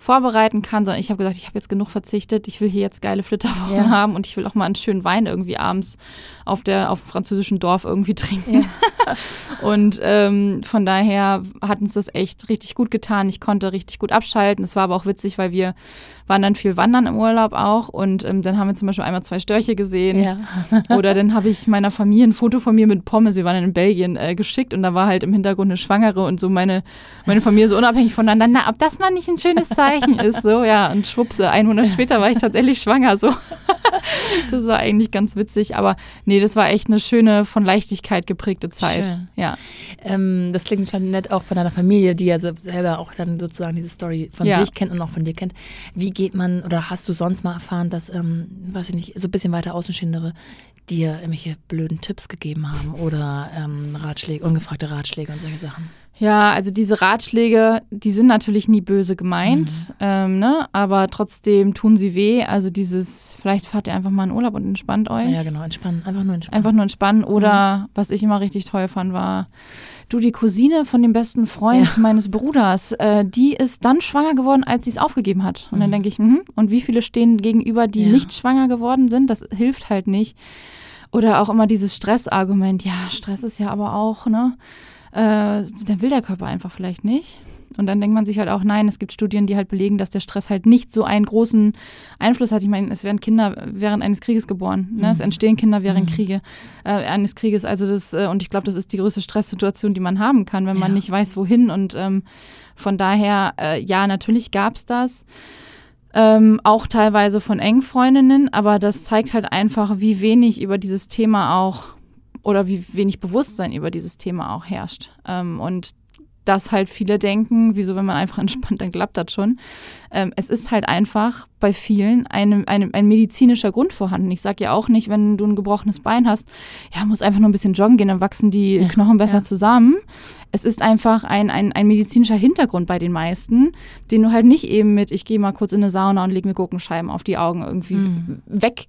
vorbereiten kann, sondern ich habe gesagt, ich habe jetzt genug verzichtet, ich will hier jetzt geile Flitterwochen Ja. haben und ich will auch mal einen schönen Wein irgendwie abends auf der auf dem französischen Dorf irgendwie trinken. und ähm, von daher hat uns das echt richtig gut getan. Ich konnte richtig gut abschalten. Es war aber auch witzig, weil wir waren dann viel wandern im Urlaub auch und ähm, dann haben wir zum Beispiel einmal zwei Störche gesehen. Ja. Oder dann habe ich meiner Familie ein Foto von mir mit Pommes, wir waren in Belgien, äh, geschickt und da war halt im Hintergrund eine Schwangere und so meine, meine Familie so unabhängig voneinander. Na, ob das mal nicht ein schönes Zeichen ist, so, ja. Und schwuppse, ein Monat später war ich tatsächlich schwanger, so. Das war eigentlich ganz witzig, aber nee, das war echt eine schöne, von Leichtigkeit geprägte Zeit. Schön. Ja. Ähm, das klingt schon nett auch von deiner Familie, die ja so selber auch dann sozusagen diese Story von Ja. sich kennt und auch von dir kennt. Wie geht man oder hast du sonst mal erfahren, dass, ähm, weiß ich nicht, so ein bisschen weiter Außenstehende dir irgendwelche blöden Tipps gegeben haben oder ähm, Ratschläge, ungefragte Ratschläge und solche Sachen? Ja, also diese Ratschläge, die sind natürlich nie böse gemeint, ähm, ne? aber trotzdem tun sie weh. Also dieses, vielleicht fahrt ihr einfach mal in Urlaub und entspannt euch. Ja, genau, entspannen, einfach nur entspannen. Einfach nur entspannen. Oder was ich immer richtig toll fand, war, du, die Cousine von dem besten Freund meines Bruders, äh, die ist dann schwanger geworden, als sie es aufgegeben hat. Und dann denke ich, mhm. und wie viele stehen gegenüber, die Ja. nicht schwanger geworden sind? Das hilft halt nicht. Oder auch immer dieses Stressargument, ja, Stress ist ja aber auch, ne? Äh, dann will der Körper einfach vielleicht nicht. Und dann denkt man sich halt auch, nein, es gibt Studien, die halt belegen, dass der Stress halt nicht so einen großen Einfluss hat. Ich meine, es werden Kinder während eines Krieges geboren. Ne? Es entstehen Kinder während Kriege, äh, eines Krieges. Also das, äh, und ich glaube, das ist die größte Stresssituation, die man haben kann, wenn man Ja. nicht weiß, wohin. Und ähm, von daher, äh, ja, natürlich gab's das. Ähm, auch teilweise von Engfreundinnen, aber das zeigt halt einfach, wie wenig über dieses Thema auch oder wie wenig Bewusstsein über dieses Thema auch herrscht. Ähm, und dass halt viele denken, wieso, wenn man einfach entspannt, dann klappt das schon. Ähm, es ist halt einfach bei vielen eine, eine, ein medizinischer Grund vorhanden. Ich sage ja auch nicht, wenn du ein gebrochenes Bein hast, ja, musst einfach nur ein bisschen joggen gehen, dann wachsen die Knochen besser ja. zusammen. Es ist einfach ein, ein, ein medizinischer Hintergrund bei den meisten, den du halt nicht eben mit, ich gehe mal kurz in eine Sauna und lege mir Gurkenscheiben auf die Augen irgendwie mhm. weg,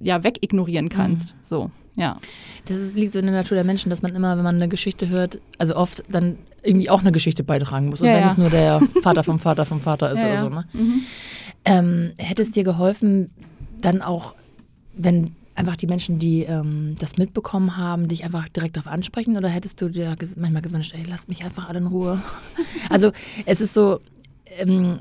ja, wegignorieren kannst. Mhm. So. Ja. Das ist, liegt so in der Natur der Menschen, dass man immer, wenn man eine Geschichte hört, also oft dann irgendwie auch eine Geschichte beitragen muss. Und ja, wenn ja. es nur der Vater vom Vater vom Vater ist ja, oder so. Ne? Mhm. Ähm, hätte es dir geholfen, dann auch, wenn einfach die Menschen, die ähm, das mitbekommen haben, dich einfach direkt darauf ansprechen? Oder hättest du dir manchmal gewünscht, ey, lass mich einfach alle in Ruhe? also es ist so, ähm,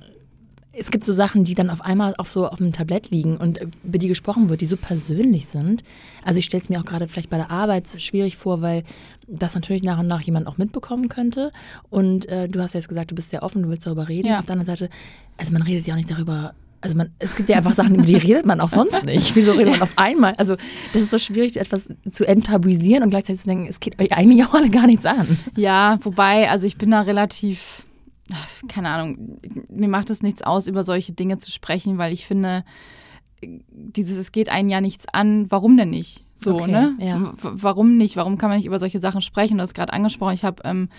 es gibt so Sachen, die dann auf einmal auf so auf dem Tablett liegen und über die gesprochen wird, die so persönlich sind. Also ich stelle es mir auch gerade vielleicht bei der Arbeit schwierig vor, weil das natürlich nach und nach jemand auch mitbekommen könnte. Und äh, du hast ja jetzt gesagt, du bist sehr offen, du willst darüber reden. Ja. Auf der anderen Seite, also man redet ja auch nicht darüber, also man, es gibt ja einfach Sachen, über die redet man auch sonst nicht. Wieso redet man auf einmal? Also das ist so schwierig, etwas zu enttabuisieren und gleichzeitig zu denken, es geht euch eigentlich auch alle gar nichts an. Ja, wobei, also ich bin da relativ keine Ahnung, mir macht es nichts aus, über solche Dinge zu sprechen, weil ich finde, dieses, es geht einen ja nichts an, warum denn nicht? So, okay, ne? Ja. Warum nicht? Warum kann man nicht über solche Sachen sprechen? Du hast gerade angesprochen, ich habe ähm,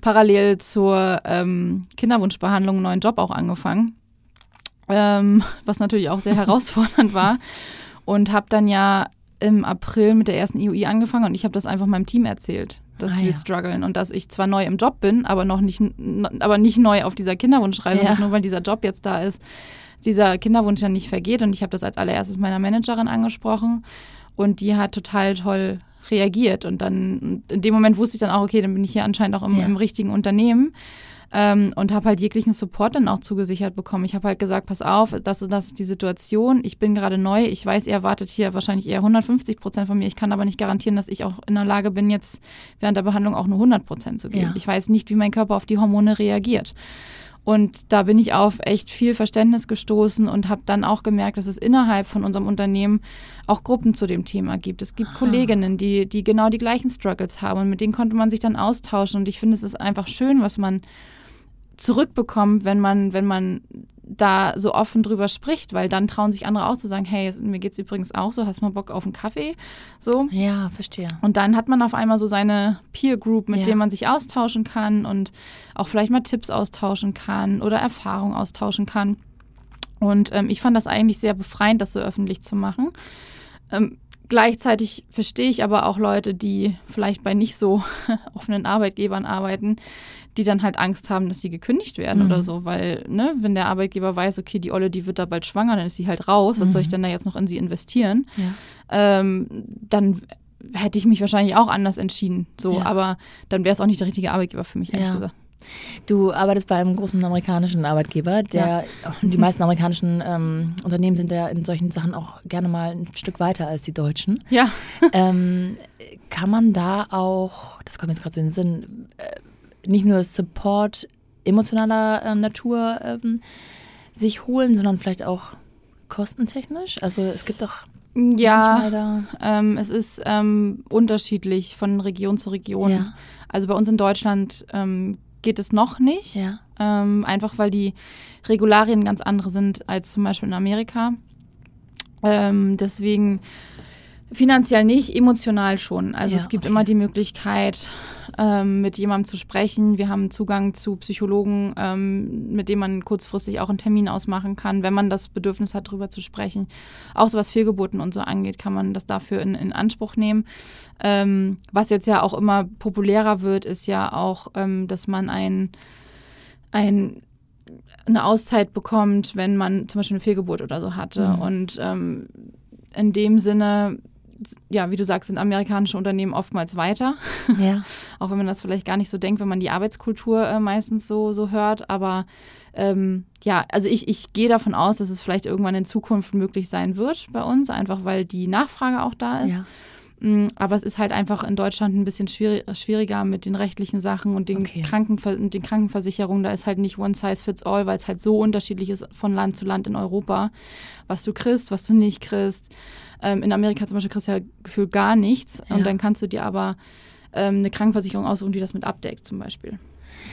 parallel zur ähm, Kinderwunschbehandlung einen neuen Job auch angefangen, ähm, was natürlich auch sehr herausfordernd war. Und habe dann ja im April mit der ersten IUI angefangen und ich habe das einfach meinem Team erzählt dass ah, wir ja. strugglen und dass ich zwar neu im Job bin, aber noch nicht, aber nicht neu auf dieser Kinderwunschreise, ja. nur weil dieser Job jetzt da ist, dieser Kinderwunsch ja nicht vergeht. Und ich habe das als allererstes meiner Managerin angesprochen und die hat total toll reagiert. Und dann in dem Moment wusste ich dann auch, okay, dann bin ich hier anscheinend auch im, ja. im richtigen Unternehmen. Ähm, und habe halt jeglichen Support dann auch zugesichert bekommen. Ich habe halt gesagt, pass auf, das und das ist die Situation. Ich bin gerade neu. Ich weiß, ihr erwartet hier wahrscheinlich eher 150 Prozent von mir. Ich kann aber nicht garantieren, dass ich auch in der Lage bin, jetzt während der Behandlung auch nur 100 Prozent zu geben. Ja. Ich weiß nicht, wie mein Körper auf die Hormone reagiert. Und da bin ich auf echt viel Verständnis gestoßen und habe dann auch gemerkt, dass es innerhalb von unserem Unternehmen auch Gruppen zu dem Thema gibt. Es gibt Aha. Kolleginnen, die, die genau die gleichen Struggles haben und mit denen konnte man sich dann austauschen. Und ich finde, es ist einfach schön, was man zurückbekommt, wenn man, wenn man da so offen drüber spricht, weil dann trauen sich andere auch zu sagen, hey, mir geht es übrigens auch so, hast mal Bock auf einen Kaffee? So. Ja, verstehe. Und dann hat man auf einmal so seine Peer Group, mit ja. der man sich austauschen kann und auch vielleicht mal Tipps austauschen kann oder Erfahrungen austauschen kann. Und ähm, ich fand das eigentlich sehr befreiend, das so öffentlich zu machen. Ähm, gleichzeitig verstehe ich aber auch Leute, die vielleicht bei nicht so offenen Arbeitgebern arbeiten, die dann halt Angst haben, dass sie gekündigt werden mhm. oder so, weil, ne, wenn der Arbeitgeber weiß, okay, die Olle, die wird da bald schwanger, dann ist sie halt raus, mhm. was soll ich mhm. denn da jetzt noch in sie investieren? Ja. Ähm, dann hätte ich mich wahrscheinlich auch anders entschieden, so, ja. aber dann wäre es auch nicht der richtige Arbeitgeber für mich, ehrlich ja. gesagt. Du arbeitest bei einem großen amerikanischen Arbeitgeber, der ja. die meisten amerikanischen ähm, Unternehmen sind ja in solchen Sachen auch gerne mal ein Stück weiter als die deutschen. Ja. Ähm, kann man da auch, das kommt jetzt gerade so in den Sinn, äh, nicht nur Support emotionaler äh, Natur ähm, sich holen, sondern vielleicht auch kostentechnisch? Also es gibt doch ja, ähm, es ist ähm, unterschiedlich von Region zu Region. Ja. Also bei uns in Deutschland ähm, geht es noch nicht, ja. Ähm, einfach weil die Regularien ganz andere sind als zum Beispiel in Amerika. Ähm, deswegen finanziell nicht, emotional schon. Also ja, es gibt okay. immer die Möglichkeit, ähm, mit jemandem zu sprechen. Wir haben Zugang zu Psychologen, ähm, mit denen man kurzfristig auch einen Termin ausmachen kann, wenn man das Bedürfnis hat, darüber zu sprechen. Auch so was Fehlgeburten und so angeht, kann man das dafür in, in Anspruch nehmen. Ähm, was jetzt ja auch immer populärer wird, ist ja auch, ähm, dass man ein, ein eine Auszeit bekommt, wenn man zum Beispiel eine Fehlgeburt oder so hatte. Mhm. Und ähm, in dem Sinne ja, wie du sagst, sind amerikanische Unternehmen oftmals weiter. Ja. Auch wenn man das vielleicht gar nicht so denkt, wenn man die Arbeitskultur äh, meistens so, so hört. Aber ähm, ja, also ich, ich gehe davon aus, dass es vielleicht irgendwann in Zukunft möglich sein wird bei uns, einfach weil die Nachfrage auch da ist. Ja. Mm, aber es ist halt einfach in Deutschland ein bisschen schwierig, schwieriger mit den rechtlichen Sachen und den, okay. Krankenver den Krankenversicherungen. Da ist halt nicht one size fits all, weil es halt so unterschiedlich ist von Land zu Land in Europa, was du kriegst, was du nicht kriegst. Ähm, in Amerika zum Beispiel kriegst du ja gefühlt gar nichts. Ja. Und dann kannst du dir aber ähm, eine Krankenversicherung aussuchen, die das mit abdeckt, zum Beispiel.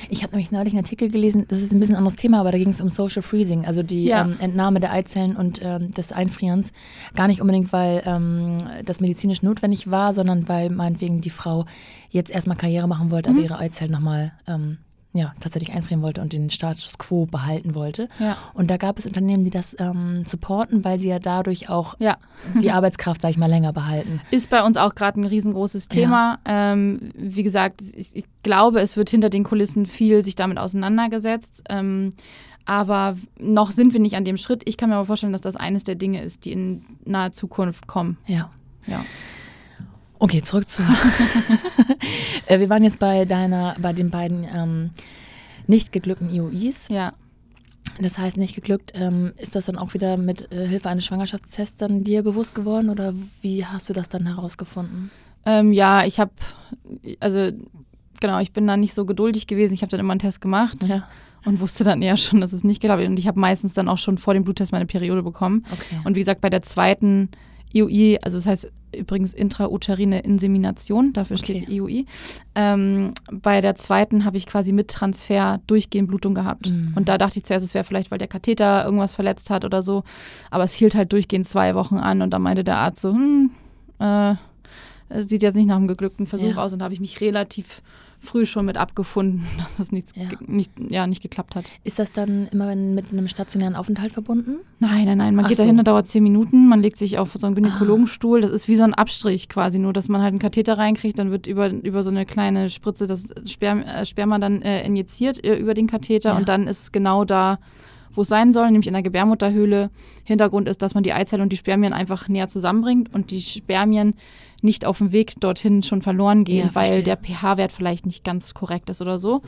Ich habe nämlich neulich einen Artikel gelesen, das ist ein bisschen ein anderes Thema, aber da ging es um Social Freezing, also die Ja. ähm, Entnahme der Eizellen und ähm, des Einfrierens. Gar nicht unbedingt, weil ähm, das medizinisch notwendig war, sondern weil meinetwegen die Frau jetzt erstmal Karriere machen wollte, Mhm. aber ihre Eizellen nochmal ähm, ja, tatsächlich einfrieren wollte und den Status quo behalten wollte. Ja. Und da gab es Unternehmen, die das ähm, supporten, weil sie ja dadurch auch Ja. die Arbeitskraft, sag ich mal, länger behalten. Ist bei uns auch gerade ein riesengroßes Thema. Ähm, wie gesagt, ich, ich glaube, es wird hinter den Kulissen viel sich damit auseinandergesetzt. Ähm, aber noch sind wir nicht an dem Schritt. Ich kann mir aber vorstellen, dass das eines der Dinge ist, die in naher Zukunft kommen. Ja. Ja. Okay, zurück zu. Äh, Wir waren jetzt bei deiner, bei den beiden ähm, nicht geglückten IOIs. Ja. Das heißt, nicht geglückt. Ähm, ist das dann auch wieder mit äh, Hilfe eines Schwangerschaftstests dann dir bewusst geworden oder wie hast du das dann herausgefunden? Ähm, ja, ich habe, also genau, ich bin da nicht so geduldig gewesen. Ich habe dann immer einen Test gemacht Ja. und wusste dann eher schon, dass es nicht geklappt hat. Und ich habe meistens dann auch schon vor dem Bluttest meine Periode bekommen. Okay. Und wie gesagt, bei der zweiten IUI, also das heißt übrigens intrauterine Insemination, dafür steht Okay. IUI. Ähm, bei der zweiten habe ich quasi mit Transfer durchgehend Blutung gehabt. Mhm. Und da dachte ich zuerst, es wäre vielleicht, weil der Katheter irgendwas verletzt hat oder so. Aber es hielt halt durchgehend zwei Wochen an und da meinte der Arzt so, hm, äh, sieht jetzt nicht nach einem geglückten Versuch Ja. aus und da habe ich mich relativ früh schon mit abgefunden, dass das nichts, Ja. nicht, ja, nicht geklappt hat. Ist das dann immer mit einem stationären Aufenthalt verbunden? Nein, nein, nein. Man Ach geht so. dahin, da dauert zehn Minuten, man legt sich auf so einen Gynäkologenstuhl. Das ist wie so ein Abstrich quasi, nur dass man halt einen Katheter reinkriegt, dann wird über, über so eine kleine Spritze das Sperm, äh, Sperma dann äh, injiziert äh, über den Katheter Ja. und dann ist es genau da, wo es sein soll, nämlich in der Gebärmutterhöhle. Hintergrund ist, dass man die Eizelle und die Spermien einfach näher zusammenbringt und die Spermien nicht auf dem Weg dorthin schon verloren gehen, Ja, weil der pH-Wert vielleicht nicht ganz korrekt ist oder so.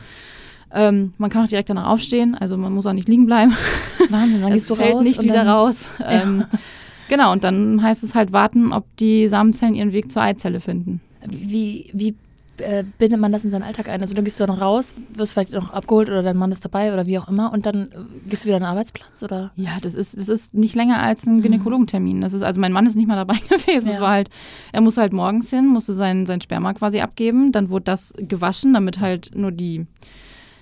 Ähm, man kann auch direkt danach aufstehen, also man muss auch nicht liegen bleiben. Wahnsinn, dann gehst du fällt raus nicht wieder dann, raus. Ähm, genau, und dann heißt es halt warten, ob die Samenzellen ihren Weg zur Eizelle finden. Wie, wie äh, bindet man das in seinen Alltag ein? Also dann gehst du dann raus, wirst vielleicht noch abgeholt oder dein Mann ist dabei oder wie auch immer und dann äh, gehst du wieder an den Arbeitsplatz oder? Ja, das ist, das ist nicht länger als ein Gynäkologentermin. Das ist, also mein Mann ist nicht mal dabei gewesen. Es Ja. war halt, er musste halt morgens hin, musste sein, sein Sperma quasi abgeben. Dann wurde das gewaschen, damit halt nur die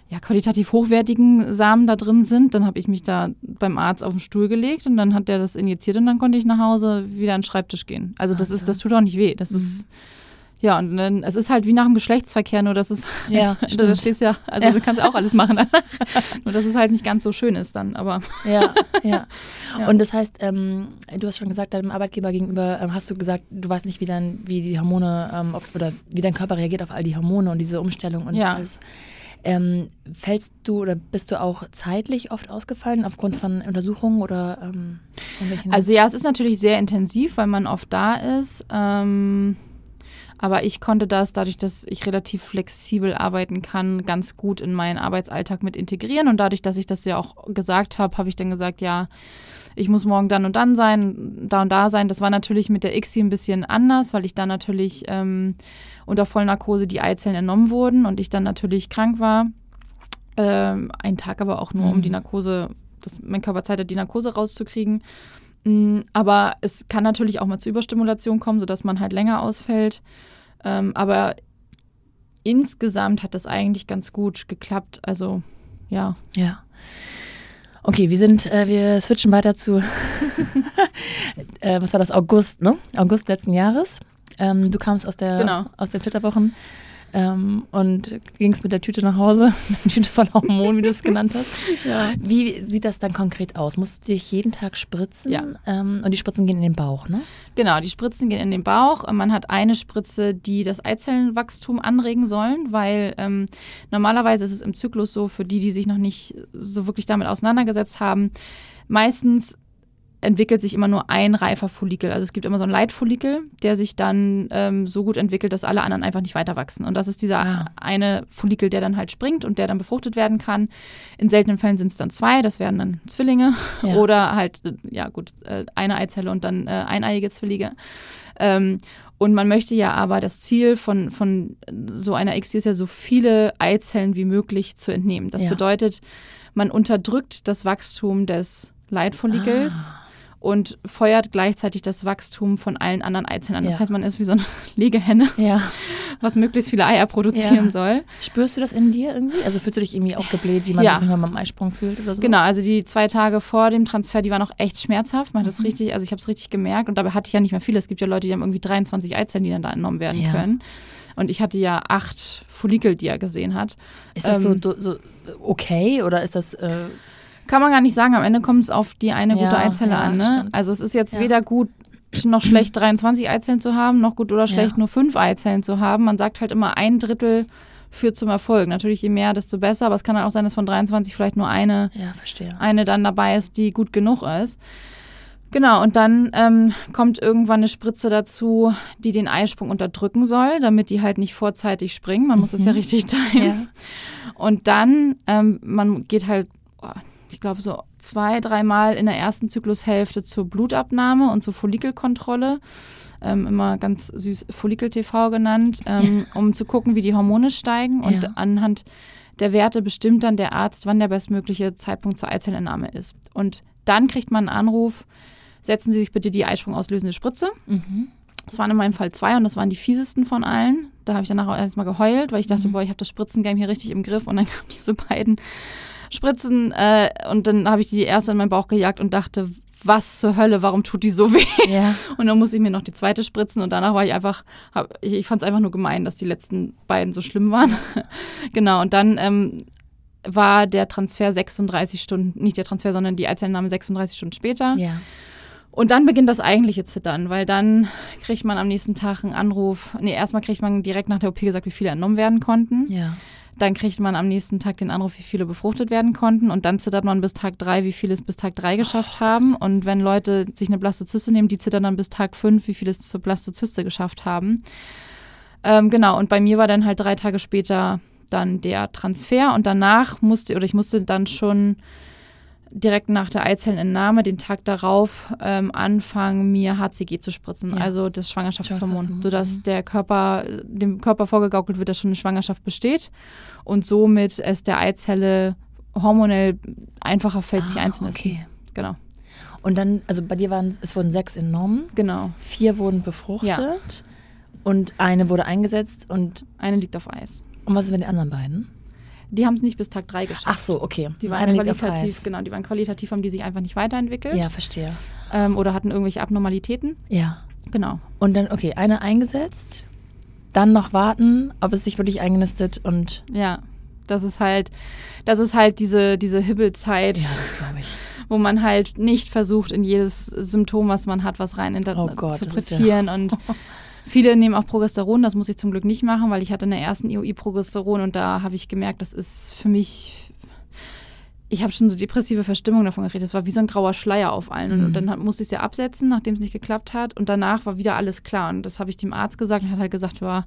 ja, qualitativ hochwertigen Samen da drin sind. Dann habe ich mich da beim Arzt auf den Stuhl gelegt und dann hat der das injiziert und dann konnte ich nach Hause wieder an den Schreibtisch gehen. Also das ist, Wahnsinn. das tut auch nicht weh. Das ist ja, und dann, es ist halt wie nach dem Geschlechtsverkehr, nur dass es, Ja, da stimmt. stehst ja, also Ja. du kannst auch alles machen danach. nur dass es halt nicht ganz so schön ist dann, aber Ja, ja. Ja. Und das heißt, ähm, du hast schon gesagt, deinem Arbeitgeber gegenüber ähm, hast du gesagt, du weißt nicht, wie dein, wie die Hormone ähm, auf, oder wie dein Körper reagiert auf all die Hormone und diese Umstellung und Ja. alles. Ähm, fällst du oder bist du auch zeitlich oft ausgefallen aufgrund von Untersuchungen oder ähm? Also ja, es ist natürlich sehr intensiv, weil man oft da ist. Ähm, aber ich konnte das, dadurch, dass ich relativ flexibel arbeiten kann, ganz gut in meinen Arbeitsalltag mit integrieren. Und dadurch, dass ich das ja auch gesagt habe, habe ich dann gesagt, ja, ich muss morgen dann und dann sein, da und da sein. Das war natürlich mit der ICSI ein bisschen anders, weil ich dann natürlich ähm, unter Vollnarkose die Eizellen entnommen wurden und ich dann natürlich krank war. Ähm, einen Tag aber auch nur, um Mhm. die Narkose, dass mein Körper Zeit hat, die Narkose rauszukriegen. Mm, Aber es kann natürlich auch mal zu Überstimulation kommen, sodass man halt länger ausfällt. Ähm, aber insgesamt hat das eigentlich ganz gut geklappt. Also ja. Ja. Okay, wir sind, äh, wir switchen weiter zu, äh, was war das, August, ne? August letzten Jahres. Ähm, du kamst aus der, Genau. aus den Flitterwochen ähm, und gingst mit der Tüte nach Hause, mit der Tüte voller Hormonen, wie du es genannt hast. Ja. Wie sieht das dann konkret aus? Musst du dich jeden Tag spritzen? Ja. Ähm, und die Spritzen gehen in den Bauch, ne? Genau, die Spritzen gehen in den Bauch. Man hat eine Spritze, die das Eizellenwachstum anregen sollen, weil ähm, normalerweise ist es im Zyklus so, für die, die sich noch nicht so wirklich damit auseinandergesetzt haben, meistens entwickelt sich immer nur ein reifer Follikel. Also es gibt immer so einen Leitfollikel, der sich dann ähm, so gut entwickelt, dass alle anderen einfach nicht weiter wachsen. Und das ist dieser Ah. eine Follikel, der dann halt springt und der dann befruchtet werden kann. In seltenen Fällen sind es dann zwei, das wären dann Zwillinge. Ja. Oder halt, äh, ja gut, äh, eine Eizelle und dann äh, eineiige Zwillinge. Ähm, und man möchte ja aber das Ziel von, von so einer ICSI ist ja, so viele Eizellen wie möglich zu entnehmen. Das Ja. bedeutet, man unterdrückt das Wachstum des Leitfollikels Ah. Und feuert gleichzeitig das Wachstum von allen anderen Eizellen an. Das Ja. heißt, man ist wie so eine Legehenne, Ja. was möglichst viele Eier produzieren Ja. soll. Spürst du das in dir irgendwie? Also fühlst du dich irgendwie aufgebläht, wie man sich manchmal beim Eisprung fühlt oder so? Genau, also die zwei Tage vor dem Transfer, die waren auch echt schmerzhaft. Man hat das richtig, also ich habe es richtig gemerkt und dabei hatte ich ja nicht mehr viele. Es gibt ja Leute, die haben irgendwie 23 Eizellen, die dann da entnommen werden können. Und ich hatte ja acht Follikel, die er gesehen hat. Ist das Ähm, so, so okay oder ist das. Äh, Kann man gar nicht sagen. Am Ende kommt es auf die eine Ja, gute Eizelle ja, an. Ne? stimmt. Also es ist jetzt Ja. weder gut noch schlecht 23 Eizellen zu haben, noch gut oder schlecht nur fünf Eizellen zu haben. Man sagt halt immer ein Drittel führt zum Erfolg. Natürlich je mehr, desto besser, aber es kann dann auch sein, dass von 23 vielleicht nur eine eine dann dabei ist, die gut genug ist. Genau, und dann ähm, kommt irgendwann eine Spritze dazu, die den Eisprung unterdrücken soll, damit die halt nicht vorzeitig springen. Man muss es ja richtig timen. Ja. Und dann, ähm, man geht halt, ich glaube, so zwei, dreimal in der ersten Zyklushälfte zur Blutabnahme und zur Follikelkontrolle. Ähm, immer ganz süß Follikel-TV genannt, ähm, um zu gucken, wie die Hormone steigen. Und Ja. anhand der Werte bestimmt dann der Arzt, wann der bestmögliche Zeitpunkt zur Eizellentnahme ist. Und dann kriegt man einen Anruf, setzen Sie sich bitte die Eisprung auslösende Spritze. Mhm. Das waren in meinem Fall zwei und das waren die fiesesten von allen. Da habe ich danach auch erstmal geheult, weil ich dachte, boah, ich habe das Spritzengame hier richtig im Griff. Und dann kamen diese beiden Spritzen äh, und dann habe ich die erste in meinen Bauch gejagt und dachte, was zur Hölle, warum tut die so weh? Ja. Und dann musste ich mir noch die zweite spritzen und danach war ich einfach, hab, ich, ich fand es einfach nur gemein, dass die letzten beiden so schlimm waren. genau, und dann ähm, war der Transfer 36 Stunden, nicht der Transfer, sondern die Eizellennahme 36 Stunden später. Ja. Und dann beginnt das eigentliche Zittern, weil dann kriegt man am nächsten Tag einen Anruf. Nee, erstmal kriegt man direkt nach der OP gesagt, wie viele entnommen werden konnten. Ja. Dann kriegt man am nächsten Tag den Anruf, wie viele befruchtet werden konnten. Und dann zittert man bis Tag drei, wie viele es bis Tag drei geschafft haben. Und wenn Leute sich eine Blastozyste nehmen, die zittern dann bis Tag fünf, wie viele es zur Blastozyste geschafft haben. Ähm, genau, und bei mir war dann halt drei Tage später dann der Transfer. Und danach musste, oder ich musste dann schon direkt nach der Eizellenentnahme, den Tag darauf, ähm, anfangen, mir HCG zu spritzen, Ja. also das Schwangerschaftshormon, Schwangerschaftshormon, sodass mhm. der Körper, dem Körper vorgegaukelt wird, dass schon eine Schwangerschaft besteht und somit es der Eizelle hormonell einfacher fällt, sich Ah, einzunisten. okay. Genau, Und dann, also bei dir waren, es wurden sechs entnommen, genau. vier wurden befruchtet und eine wurde eingesetzt und, Eine liegt auf Eis. und was ist mit den anderen beiden? Die haben es nicht bis Tag drei geschafft. Ach so, okay. Die waren eine liegt auf qualitativ, genau, die waren qualitativ, haben die sich einfach nicht weiterentwickelt Ja, verstehe. ähm, oder hatten irgendwelche Abnormalitäten. Ja. Genau. Und dann, okay, eine eingesetzt, dann noch warten, ob es sich wirklich eingenistet und. Ja, das ist halt, das ist halt diese, diese Hibbelzeit, Ja, das glaube ich. wo man halt nicht versucht, in jedes Symptom, was man hat, was rein Oh Gott, zu ist ja- frittieren. Und viele nehmen auch Progesteron, das muss ich zum Glück nicht machen, weil ich hatte in der ersten IOI Progesteron und da habe ich gemerkt, das ist für mich. Ich habe schon so depressive Verstimmung davon geredet. Das war wie so ein grauer Schleier auf allen. Und, Mhm. und dann musste ich es ja absetzen, nachdem es nicht geklappt hat. Und danach war wieder alles klar. Und das habe ich dem Arzt gesagt und er hat halt gesagt, ja,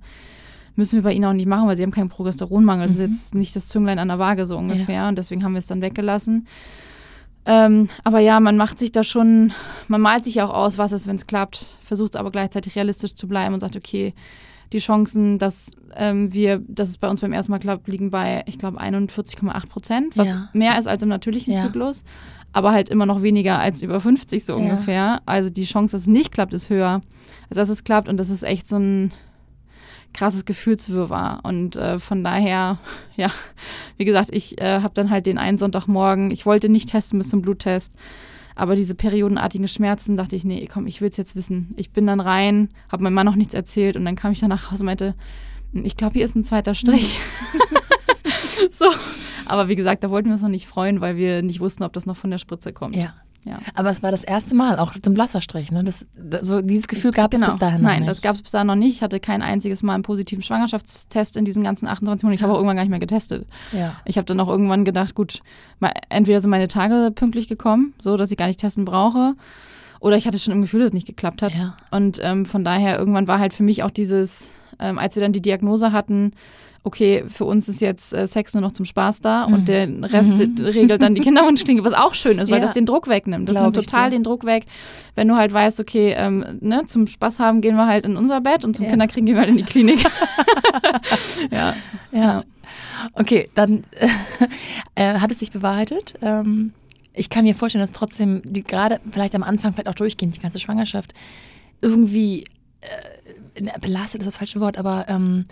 müssen wir bei Ihnen auch nicht machen, weil Sie haben keinen Progesteronmangel. Das ist Mhm. jetzt nicht das Zünglein an der Waage so ungefähr. Und deswegen haben wir es dann weggelassen. Ähm, aber ja, man macht sich da schon, man malt sich auch aus, was ist, wenn es klappt, versucht aber gleichzeitig realistisch zu bleiben und sagt, okay, die Chancen, dass ähm, wir, dass es bei uns beim ersten Mal klappt, liegen bei, ich glaube, 41,8 Prozent, was Ja. mehr ist als im natürlichen Ja. Zyklus, aber halt immer noch weniger als über 50 so Ja. ungefähr. Also die Chance, dass es nicht klappt, ist höher, als dass es klappt und das ist echt so ein krasses Gefühlswirrwarr. Und äh, von daher, ja, wie gesagt, ich äh, habe dann halt den einen Sonntagmorgen, ich wollte nicht testen bis zum Bluttest, aber diese periodenartigen Schmerzen, dachte ich, nee, komm, ich will es jetzt wissen. Ich bin dann rein, habe meinem Mann noch nichts erzählt und dann kam ich dann nach Hause und meinte, ich glaube, hier ist ein zweiter Strich. so. Aber wie gesagt, da wollten wir uns noch nicht freuen, weil wir nicht wussten, ob das noch von der Spritze kommt. Ja. Ja. Aber es war das erste Mal, auch so ein blasser Strich. Ne? Das, das, so dieses Gefühl gab es bis dahin noch Genau. Nein, nicht. das gab es bis dahin noch nicht. Ich hatte kein einziges Mal einen positiven Schwangerschaftstest in diesen ganzen 28 Monaten. Ich habe auch irgendwann gar nicht mehr getestet. Ja. Ich habe dann auch irgendwann gedacht, gut, mal, entweder sind meine Tage pünktlich gekommen, so dass ich gar nicht testen brauche, oder ich hatte schon im Gefühl, dass es nicht geklappt hat. Ja. Und ähm, von daher irgendwann war halt für mich auch dieses, ähm, als wir dann die Diagnose hatten, okay, für uns ist jetzt äh, Sex nur noch zum Spaß da Mhm. und der Rest regelt dann die Kinderwunschklinik, was auch schön ist, weil Ja. das den Druck wegnimmt. Das Glaub nimmt total den Druck weg, wenn du halt weißt, okay, ähm, ne, zum Spaß haben gehen wir halt in unser Bett und zum Ja. Kinderkriegen gehen wir halt in die Klinik. ja. Ja. Okay, dann äh, hat es sich bewahrheitet. Ähm, ich kann mir vorstellen, dass trotzdem gerade vielleicht am Anfang, vielleicht auch durchgehend, die ganze Schwangerschaft irgendwie äh, belastet ist das falsche Wort, aber ähm,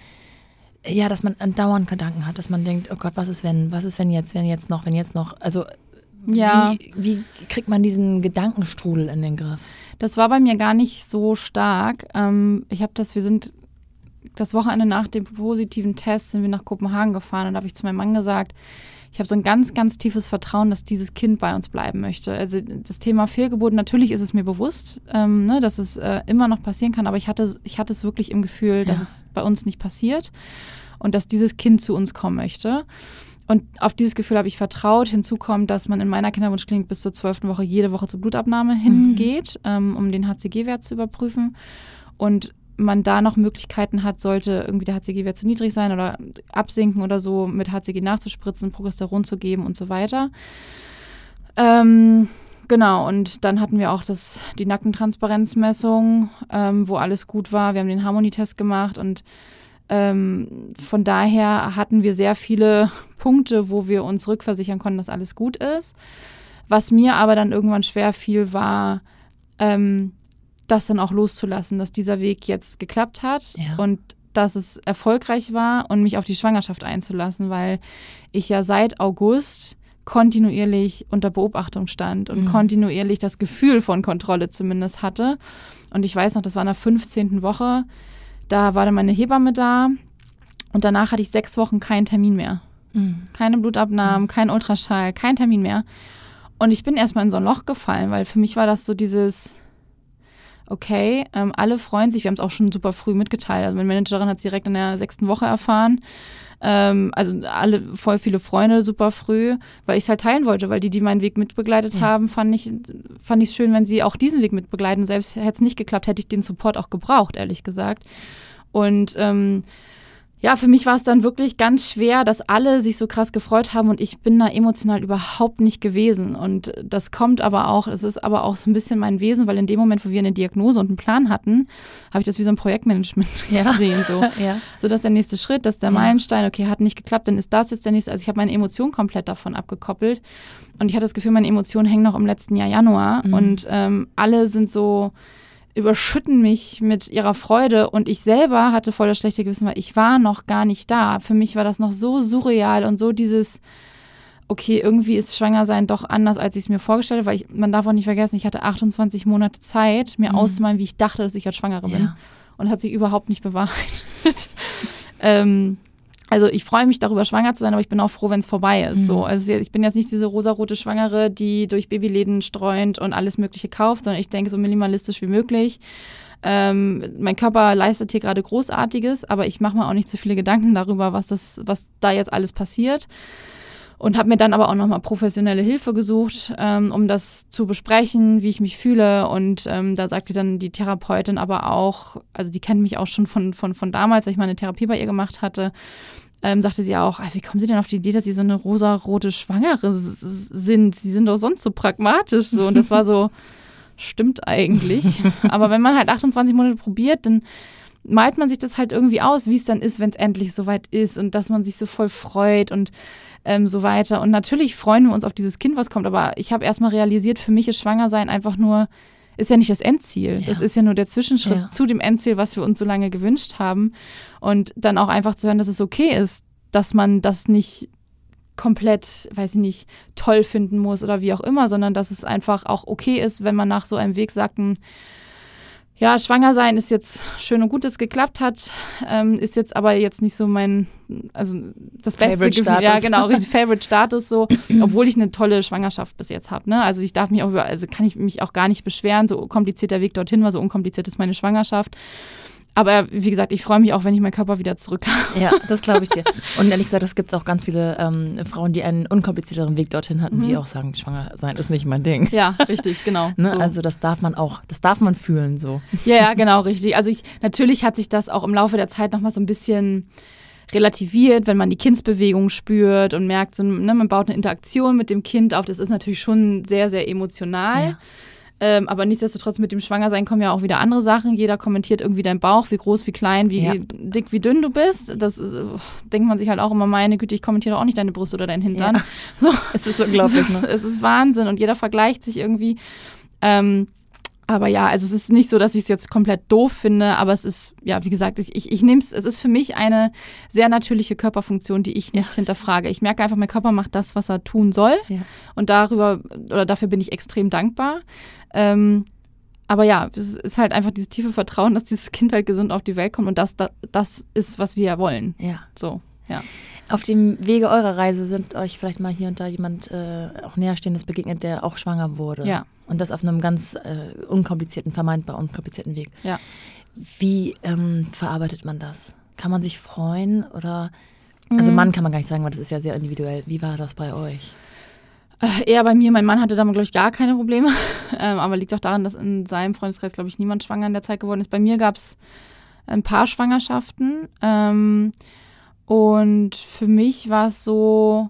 ja, dass man andauernd Gedanken hat, dass man denkt, oh Gott, was ist wenn, was ist wenn jetzt, wenn jetzt noch, wenn jetzt noch, also Ja. wie, wie kriegt man diesen Gedankenstrudel in den Griff? Das war bei mir gar nicht so stark. Ähm, ich habe das, wir sind das Wochenende nach dem positiven Test sind wir nach Kopenhagen gefahren und da habe ich zu meinem Mann gesagt, ich habe so ein ganz, ganz tiefes Vertrauen, dass dieses Kind bei uns bleiben möchte. Also das Thema Fehlgeburt, natürlich ist es mir bewusst, ähm, ne, dass es äh, immer noch passieren kann, aber ich hatte, ich hatte es wirklich im Gefühl, dass Ja. es bei uns nicht passiert und dass dieses Kind zu uns kommen möchte. Und auf dieses Gefühl habe ich vertraut. Hinzu kommt, dass man in meiner Kinderwunschklinik bis zur zwölften Woche jede Woche zur Blutabnahme hingeht, ähm, um den HCG-Wert zu überprüfen. Und man da noch Möglichkeiten hat, sollte irgendwie der HCG-Wert zu niedrig sein oder absinken oder so, mit HCG nachzuspritzen, Progesteron zu geben und so weiter. Ähm, genau, und dann hatten wir auch das, die Nackentransparenzmessung, ähm, wo alles gut war. Wir haben den Harmonietest gemacht und ähm, von daher hatten wir sehr viele Punkte, wo wir uns rückversichern konnten, dass alles gut ist. Was mir aber dann irgendwann schwer fiel, war, ähm, das dann auch loszulassen, dass dieser Weg jetzt geklappt hat Ja. und dass es erfolgreich war und mich auf die Schwangerschaft einzulassen, weil ich ja seit August kontinuierlich unter Beobachtung stand und Mhm. kontinuierlich das Gefühl von Kontrolle zumindest hatte. Und ich weiß noch, das war in der 15. Woche, da war dann meine Hebamme da und danach hatte ich sechs Wochen keinen Termin mehr. Keine Blutabnahmen, kein Ultraschall, kein Termin mehr. Und ich bin erstmal in so ein Loch gefallen, weil für mich war das so dieses, okay, ähm, alle freuen sich, wir haben es auch schon super früh mitgeteilt. Also meine Managerin hat es direkt in der sechsten Woche erfahren. Ähm, also alle, voll viele Freunde super früh, weil ich es halt teilen wollte, weil die, die meinen Weg mitbegleitet Ja. haben, fand ich fand ich schön, wenn sie auch diesen Weg mitbegleiten. Selbst hätte es nicht geklappt, hätte ich den Support auch gebraucht, ehrlich gesagt. Und ähm, ja, für mich war es dann wirklich ganz schwer, dass alle sich so krass gefreut haben und ich bin da emotional überhaupt nicht gewesen. Und das kommt aber auch, es ist aber auch so ein bisschen mein Wesen, weil in dem Moment, wo wir eine Diagnose und einen Plan hatten, habe ich das wie so ein Projektmanagement Ja. gesehen. So. Ja. so, dass der nächste Schritt, dass der. Meilenstein, okay, hat nicht geklappt, dann ist das jetzt der nächste. Also ich habe meine Emotionen komplett davon abgekoppelt. Und ich hatte das Gefühl, meine Emotionen hängen noch im letzten Jahr Januar. Mhm. Und ähm, alle sind so überschütten mich mit ihrer Freude und ich selber hatte voll das schlechte Gewissen, weil ich war noch gar nicht da. Für mich war das noch so surreal und so dieses, okay, irgendwie ist Schwangersein doch anders, als ich es mir vorgestellt habe, weil ich, man darf auch nicht vergessen, ich hatte 28 Monate Zeit, mir Mhm. auszumalen, wie ich dachte, dass ich als Schwangere bin. Ja. Und hat sich überhaupt nicht bewahrheitet. ähm, also ich freue mich darüber, schwanger zu sein, aber ich bin auch froh, wenn es vorbei ist. Mhm. So, also ich bin jetzt nicht diese rosarote Schwangere, die durch Babyläden streunt und alles Mögliche kauft, sondern ich denke so minimalistisch wie möglich. Ähm, mein Körper leistet hier gerade Großartiges, aber ich mache mir auch nicht so viele Gedanken darüber, was das, was da jetzt alles passiert. Und habe mir dann aber auch nochmal professionelle Hilfe gesucht, ähm, um das zu besprechen, wie ich mich fühle. Und ähm, da sagte dann die Therapeutin aber auch, also die kennt mich auch schon von, von, von damals, weil ich mal eine Therapie bei ihr gemacht hatte, ähm, sagte sie auch, "Ah, wie kommen Sie denn auf die Idee, dass Sie so eine rosarote Schwangere sind? Sie sind doch sonst so pragmatisch so. Und das war so, stimmt eigentlich. Aber wenn man halt 28 Monate probiert, dann malt man sich das halt irgendwie aus, wie es dann ist, wenn es endlich soweit ist und dass man sich so voll freut und ähm, so weiter. Und natürlich freuen wir uns auf dieses Kind, was kommt. Aber ich habe erstmal realisiert, für mich ist Schwangersein einfach nur, ist ja nicht das Endziel. Ja. Das ist ja nur der Zwischenschritt Ja. zu dem Endziel, was wir uns so lange gewünscht haben. Und dann auch einfach zu hören, dass es okay ist, dass man das nicht komplett, weiß ich nicht, toll finden muss oder wie auch immer, sondern dass es einfach auch okay ist, wenn man nach so einem Weg sagt, hm, ja, schwanger sein ist jetzt schön und gut, dass es geklappt hat, ähm, ist jetzt aber jetzt nicht so mein, also das beste Favorite Gefühl, ja Status. genau, richtig Favorite Status so, obwohl ich eine tolle Schwangerschaft bis jetzt habe, ne? Also ich darf mich auch über, also kann ich mich auch gar nicht beschweren, so kompliziert der Weg dorthin war, so unkompliziert ist meine Schwangerschaft. Aber wie gesagt, ich freue mich auch, wenn ich meinen Körper wieder zurück habe. Ja, das glaube ich dir. Und ehrlich gesagt, es gibt auch ganz viele ähm, Frauen, die einen unkomplizierteren Weg dorthin hatten, die auch sagen, schwanger sein ist nicht mein Ding. Ja, richtig, genau. Ne? so. Also das darf man auch, das darf man fühlen so. Ja, ja, genau, richtig. Also ich, natürlich hat sich das auch im Laufe der Zeit nochmal so ein bisschen relativiert, wenn man die Kindsbewegung spürt und merkt, so, ne, man baut eine Interaktion mit dem Kind auf. Das ist natürlich schon sehr, sehr emotional. Ja. Ähm, aber nichtsdestotrotz mit dem Schwangersein kommen ja auch wieder andere Sachen. Jeder kommentiert irgendwie deinen Bauch, wie groß, wie klein, wie Ja. dick, wie dünn du bist. Das ist, äh, denkt man sich halt auch immer, meine Güte, ich kommentiere auch nicht deine Brust oder deinen Hintern. Ja. So, Es ist unglaublich, es, ist, ne? es ist Wahnsinn und jeder vergleicht sich irgendwie. Ähm, aber ja, also es ist nicht so, dass ich es jetzt komplett doof finde, aber es ist, ja, wie gesagt, ich, ich, ich nehme es, es ist für mich eine sehr natürliche Körperfunktion, die ich nicht hinterfrage. Ich merke einfach, mein Körper macht das, was er tun soll Ja. und darüber oder dafür bin ich extrem dankbar. Ähm, aber ja, es ist halt einfach dieses tiefe Vertrauen, dass dieses Kind halt gesund auf die Welt kommt und das, das, das ist, was wir ja wollen. ja. So, ja. Auf dem Wege eurer Reise sind euch vielleicht mal hier und da jemand äh, auch näherstehendes begegnet, der auch schwanger wurde. Ja. Und das auf einem ganz äh, unkomplizierten, vermeintbar unkomplizierten Weg. Ja. Wie ähm, verarbeitet man das? Kann man sich freuen oder also Mann kann man gar nicht sagen, weil das ist ja sehr individuell. Wie war das bei euch? Äh, Eher bei mir, mein Mann hatte damit, glaube ich, gar keine Probleme. ähm, aber liegt auch daran, dass in seinem Freundeskreis, glaube ich, niemand schwanger in der Zeit geworden ist. Bei mir gab es ein paar Schwangerschaften. Ähm, und für mich war es so,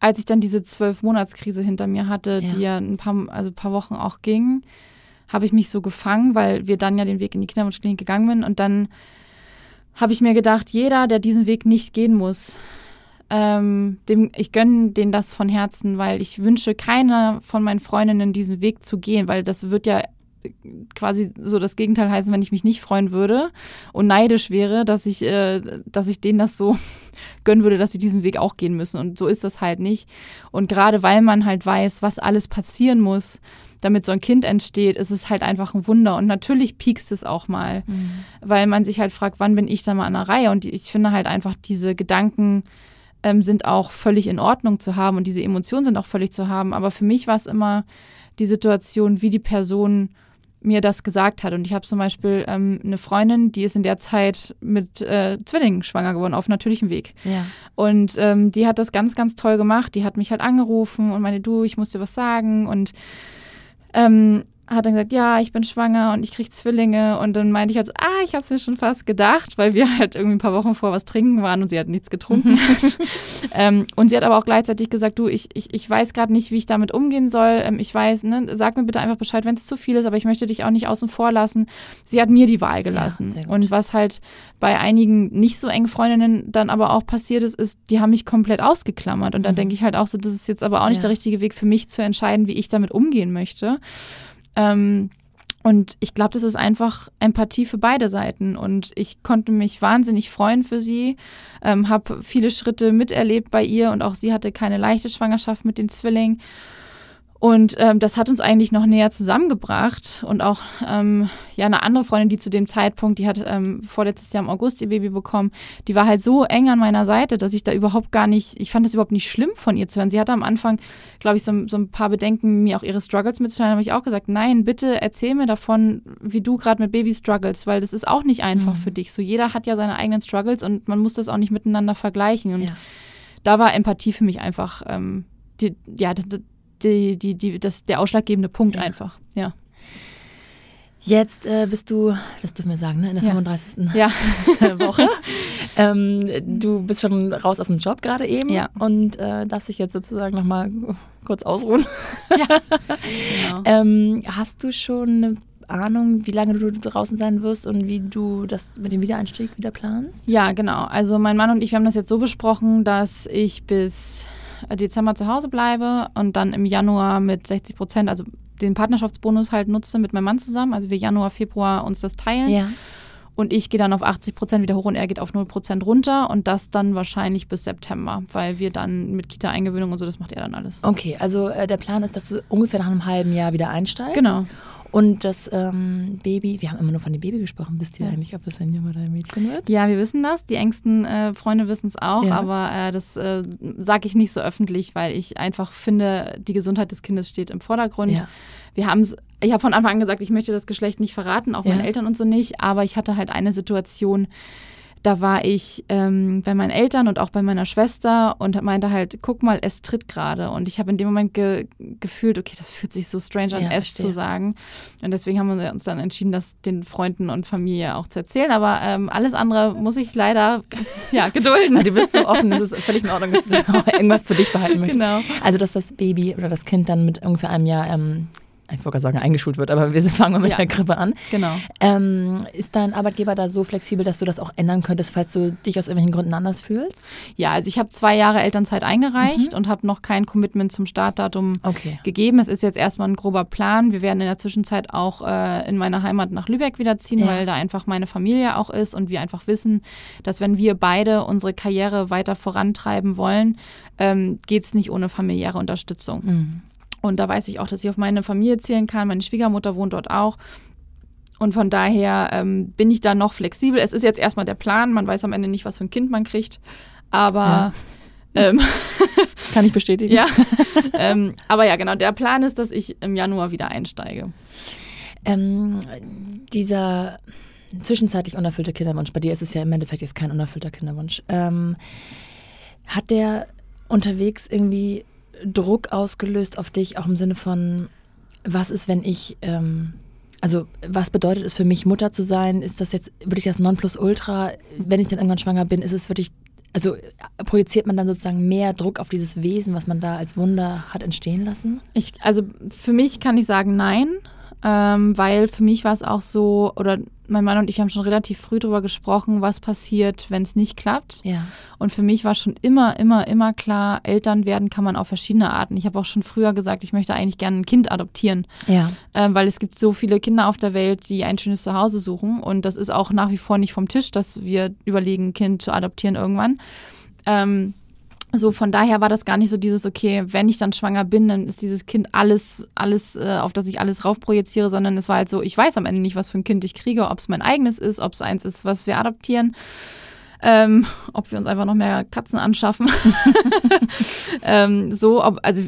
als ich dann diese Zwölf-Monats-Krise hinter mir hatte, Ja. die ja ein paar, also ein paar Wochen auch ging, habe ich mich so gefangen, weil wir dann ja den Weg in die Kinderwunschklinik gegangen sind. Und dann habe ich mir gedacht, jeder, der diesen Weg nicht gehen muss, ähm, dem, ich gönne denen das von Herzen, weil ich wünsche keiner von meinen Freundinnen diesen Weg zu gehen, weil das wird ja quasi so das Gegenteil heißen, wenn ich mich nicht freuen würde und neidisch wäre, dass ich, äh, dass ich denen das so gönnen würde, dass sie diesen Weg auch gehen müssen. Und so ist das halt nicht. Und gerade weil man halt weiß, was alles passieren muss, damit so ein Kind entsteht, ist es halt einfach ein Wunder. Und natürlich piekst es auch mal, weil man sich halt fragt, wann bin ich da mal an der Reihe? Und ich finde halt einfach diese Gedanken, ähm, sind auch völlig in Ordnung zu haben und diese Emotionen sind auch völlig zu haben. Aber für mich war es immer die Situation, wie die Person mir das gesagt hat. Und ich habe zum Beispiel ähm, eine Freundin, die ist in der Zeit mit äh, Zwillingen schwanger geworden, auf natürlichem Weg. Ja. Und ähm, die hat das ganz, ganz toll gemacht. Die hat mich halt angerufen und meinte, du, ich muss dir was sagen. Und ähm, hat dann gesagt, ja, ich bin schwanger und ich kriege Zwillinge. Und dann meinte ich halt so, ah, ich habe es mir schon fast gedacht, weil wir halt irgendwie ein paar Wochen vor was trinken waren und sie hat nichts getrunken. ähm, und sie hat aber auch gleichzeitig gesagt, du, ich, ich, ich weiß gerade nicht, wie ich damit umgehen soll. Ähm, ich weiß, ne, sag mir bitte einfach Bescheid, wenn es zu viel ist, aber ich möchte dich auch nicht außen vor lassen. Sie hat mir die Wahl gelassen. gut. und was halt bei einigen nicht so engen Freundinnen dann aber auch passiert ist, ist, die haben mich komplett ausgeklammert. Und dann Mhm. denke ich halt auch so, das ist jetzt aber auch nicht Ja. der richtige Weg für mich zu entscheiden, wie ich damit umgehen möchte. Ähm, und ich glaube, das ist einfach Empathie für beide Seiten. Und ich konnte mich wahnsinnig freuen für sie, ähm, habe viele Schritte miterlebt bei ihr und auch sie hatte keine leichte Schwangerschaft mit den Zwillingen. Und ähm, das hat uns eigentlich noch näher zusammengebracht. Und auch ähm, ja eine andere Freundin, die zu dem Zeitpunkt, die hat ähm, vorletztes Jahr im August ihr Baby bekommen, die war halt so eng an meiner Seite, dass ich da überhaupt gar nicht, ich fand das überhaupt nicht schlimm von ihr zu hören. Sie hatte am Anfang, glaube ich, so, so ein paar Bedenken, mir auch ihre Struggles mitzuteilen. Da habe ich auch gesagt, nein, bitte erzähl mir davon, wie du gerade mit Baby struggles, weil das ist auch nicht einfach Mhm. für dich. So jeder hat ja seine eigenen Struggles und man muss das auch nicht miteinander vergleichen. Und Ja. da war Empathie für mich einfach ähm, die, ja, das, die, die, die, das, der ausschlaggebende Punkt Ja. einfach. Ja. Jetzt äh, bist du, das dürfen wir sagen, ne, in der Ja. 35. Ja. Woche. ähm, du bist schon raus aus dem Job gerade eben Ja. und äh, darfst dich jetzt sozusagen nochmal kurz ausruhen. Genau. Ähm, hast du schon eine Ahnung, wie lange du draußen sein wirst und wie du das mit dem Wiedereinstieg wieder planst? Ja, genau. Also mein Mann und ich, wir haben das jetzt so besprochen, dass ich bis Dezember zu Hause bleibe und dann im Januar mit 60 Prozent, also den Partnerschaftsbonus halt nutze mit meinem Mann zusammen. Also wir Januar, Februar uns das teilen. Ja. Und ich gehe dann auf 80 Prozent wieder hoch und er geht auf 0 Prozent runter. Und das dann wahrscheinlich bis September, weil wir dann mit Kita-Eingewöhnung und so, das macht er dann alles. Okay, also äh, der Plan ist, dass du ungefähr nach einem halben Jahr wieder einsteigst. Genau. Und das ähm, Baby, wir haben immer nur von dem Baby gesprochen. Wisst ihr Ja. eigentlich, ob das ein Junge oder ein Mädchen wird? Ja, wir wissen das. Die engsten äh, Freunde wissen es auch, Ja. aber äh, das äh, sage ich nicht so öffentlich, weil ich einfach finde, die Gesundheit des Kindes steht im Vordergrund. Ja. Wir haben es, ich habe von Anfang an gesagt, ich möchte das Geschlecht nicht verraten, auch meinen Eltern und so nicht, aber ich hatte halt eine Situation, da war ich ähm, bei meinen Eltern und auch bei meiner Schwester und meinte halt, guck mal, es tritt gerade. Und ich habe in dem Moment ge gefühlt, okay, das fühlt sich so strange an, Ja, es verstehe. zu sagen. Und deswegen haben wir uns dann entschieden, das den Freunden und Familie auch zu erzählen. Aber ähm, alles andere muss ich leider ja, gedulden. Du bist so offen, es ist völlig in Ordnung, dass du irgendwas für dich behalten möchtest. Genau. Also, dass das Baby oder das Kind dann mit ungefähr einem Jahr ähm, ich wollte sagen, eingeschult wird, aber wir fangen mal mit Ja. der Grippe an. Genau. Ähm, ist dein Arbeitgeber da so flexibel, dass du das auch ändern könntest, falls du dich aus irgendwelchen Gründen anders fühlst? Ja, also ich habe zwei Jahre Elternzeit eingereicht und habe noch kein Commitment zum Startdatum Okay. gegeben. Es ist jetzt erstmal ein grober Plan. Wir werden in der Zwischenzeit auch äh, in meine Heimat nach Lübeck wieder ziehen, Ja. weil da einfach meine Familie auch ist und wir einfach wissen, dass wenn wir beide unsere Karriere weiter vorantreiben wollen, ähm, geht es nicht ohne familiäre Unterstützung. Mhm. Und da weiß ich auch, dass ich auf meine Familie zählen kann. Meine Schwiegermutter wohnt dort auch. Und von daher ähm, bin ich da noch flexibel. Es ist jetzt erstmal der Plan. Man weiß am Ende nicht, was für ein Kind man kriegt. Aber ähm, Kann ich bestätigen? ja, ähm, aber ja, genau. Der Plan ist, dass ich im Januar wieder einsteige. Ähm, dieser zwischenzeitlich unerfüllte Kinderwunsch, bei dir ist es ja im Endeffekt jetzt kein unerfüllter Kinderwunsch. Ähm, hat der unterwegs irgendwie Druck ausgelöst auf dich, auch im Sinne von, was ist, wenn ich, ähm, also was bedeutet es für mich, Mutter zu sein? Ist das jetzt wirklich das Nonplusultra? Wenn ich dann irgendwann schwanger bin, ist es wirklich, also projiziert man dann sozusagen mehr Druck auf dieses Wesen, was man da als Wunder hat entstehen lassen? Ich, also für mich kann ich sagen nein, ähm, weil für mich war es auch so, oder mein Mann und ich haben schon relativ früh darüber gesprochen, was passiert, wenn es nicht klappt. Ja. Und für mich war schon immer, immer, immer klar, Eltern werden kann man auf verschiedene Arten. Ich habe auch schon früher gesagt, ich möchte eigentlich gerne ein Kind adoptieren, Ja. ähm, weil es gibt so viele Kinder auf der Welt, die ein schönes Zuhause suchen. Und das ist auch nach wie vor nicht vom Tisch, dass wir überlegen, ein Kind zu adoptieren irgendwann. Ähm, so von daher war das gar nicht so dieses, okay, wenn ich dann schwanger bin, dann ist dieses Kind alles, alles, äh, auf das ich alles raufprojiziere, sondern es war halt so, ich weiß am Ende nicht, was für ein Kind ich kriege, ob es mein eigenes ist, ob es eins ist, was wir adoptieren. Ähm, ob wir uns einfach noch mehr Katzen anschaffen. ähm, so, ob, also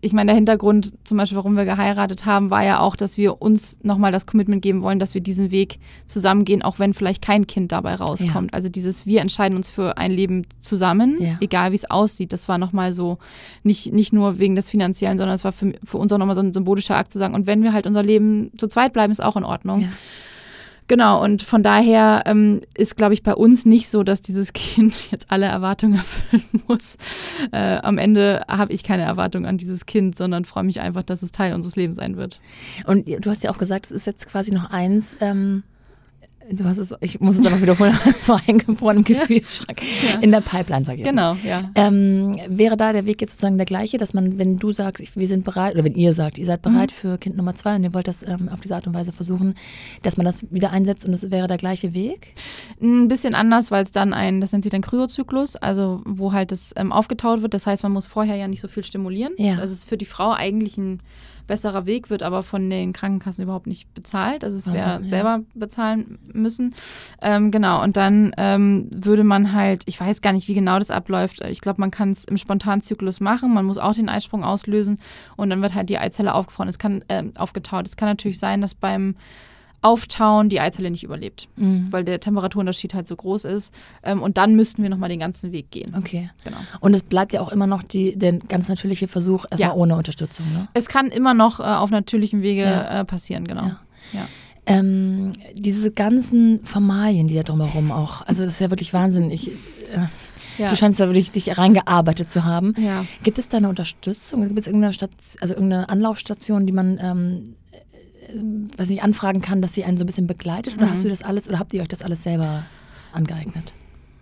ich meine, der Hintergrund zum Beispiel, warum wir geheiratet haben, war ja auch, dass wir uns nochmal das Commitment geben wollen, dass wir diesen Weg zusammengehen, auch wenn vielleicht kein Kind dabei rauskommt. Also dieses, wir entscheiden uns für ein Leben zusammen, Ja. egal wie es aussieht. Das war nochmal so, nicht, nicht nur wegen des Finanziellen, sondern es war für, für uns auch nochmal so ein symbolischer Akt zu sagen, und wenn wir halt unser Leben zu zweit bleiben, ist auch in Ordnung. Ja. Genau, und von daher ähm, ist, glaube ich, bei uns nicht so, dass dieses Kind jetzt alle Erwartungen erfüllen muss. Äh, am Ende habe ich keine Erwartung an dieses Kind, sondern freue mich einfach, dass es Teil unseres Lebens sein wird. Und du hast ja auch gesagt, es ist jetzt quasi noch eins. Ähm, du hast es, ich muss es einfach wiederholen, so eingefroren im Gefrierschrank. Ja. In der Pipeline, sag ich jetzt mal. Genau, ja. Ähm, wäre da der Weg jetzt sozusagen der gleiche, dass man, wenn du sagst, ich, wir sind bereit, oder wenn ihr sagt, ihr seid bereit für Kind Nummer zwei und ihr wollt das ähm, auf diese Art und Weise versuchen, dass man das wieder einsetzt und es wäre der gleiche Weg? Ein bisschen anders, weil es dann ein, das nennt sich dann Kryozyklus, also wo halt das ähm, aufgetaut wird. Das heißt, man muss vorher ja nicht so viel stimulieren. Ja. Das ist für die Frau eigentlich ein besserer Weg, wird aber von den Krankenkassen überhaupt nicht bezahlt. Also es wäre ja. selber bezahlen müssen. Ähm, genau, und dann ähm, würde man halt, ich weiß gar nicht, wie genau das abläuft. Ich glaube, man kann es im Spontanzyklus machen. Man muss auch den Eisprung auslösen und dann wird halt die Eizelle aufgefroren. Es kann ähm, aufgetaut. Es kann natürlich sein, dass beim Auftauen die Eizelle nicht überlebt, weil der Temperaturunterschied halt so groß ist. Ähm, und dann müssten wir nochmal den ganzen Weg gehen. Okay. Genau. Und es bleibt ja auch immer noch die, der ganz natürliche Versuch, erstmal Ja. ohne Unterstützung, ne? Es kann immer noch äh, auf natürlichem Wege Ja. äh, passieren, genau. Ja. Ja. Ähm, diese ganzen Formalien, die da drumherum auch, also das ist ja wirklich Wahnsinn. Ich, äh, Ja. Du scheinst da wirklich dich reingearbeitet zu haben. Ja. Gibt es da eine Unterstützung? Gibt es irgendeine, Stat also irgendeine Anlaufstation, die man ähm, äh, weiß nicht, anfragen kann, dass sie einen so ein bisschen begleitet? Oder Mhm. hast du das alles oder habt ihr euch das alles selber angeeignet?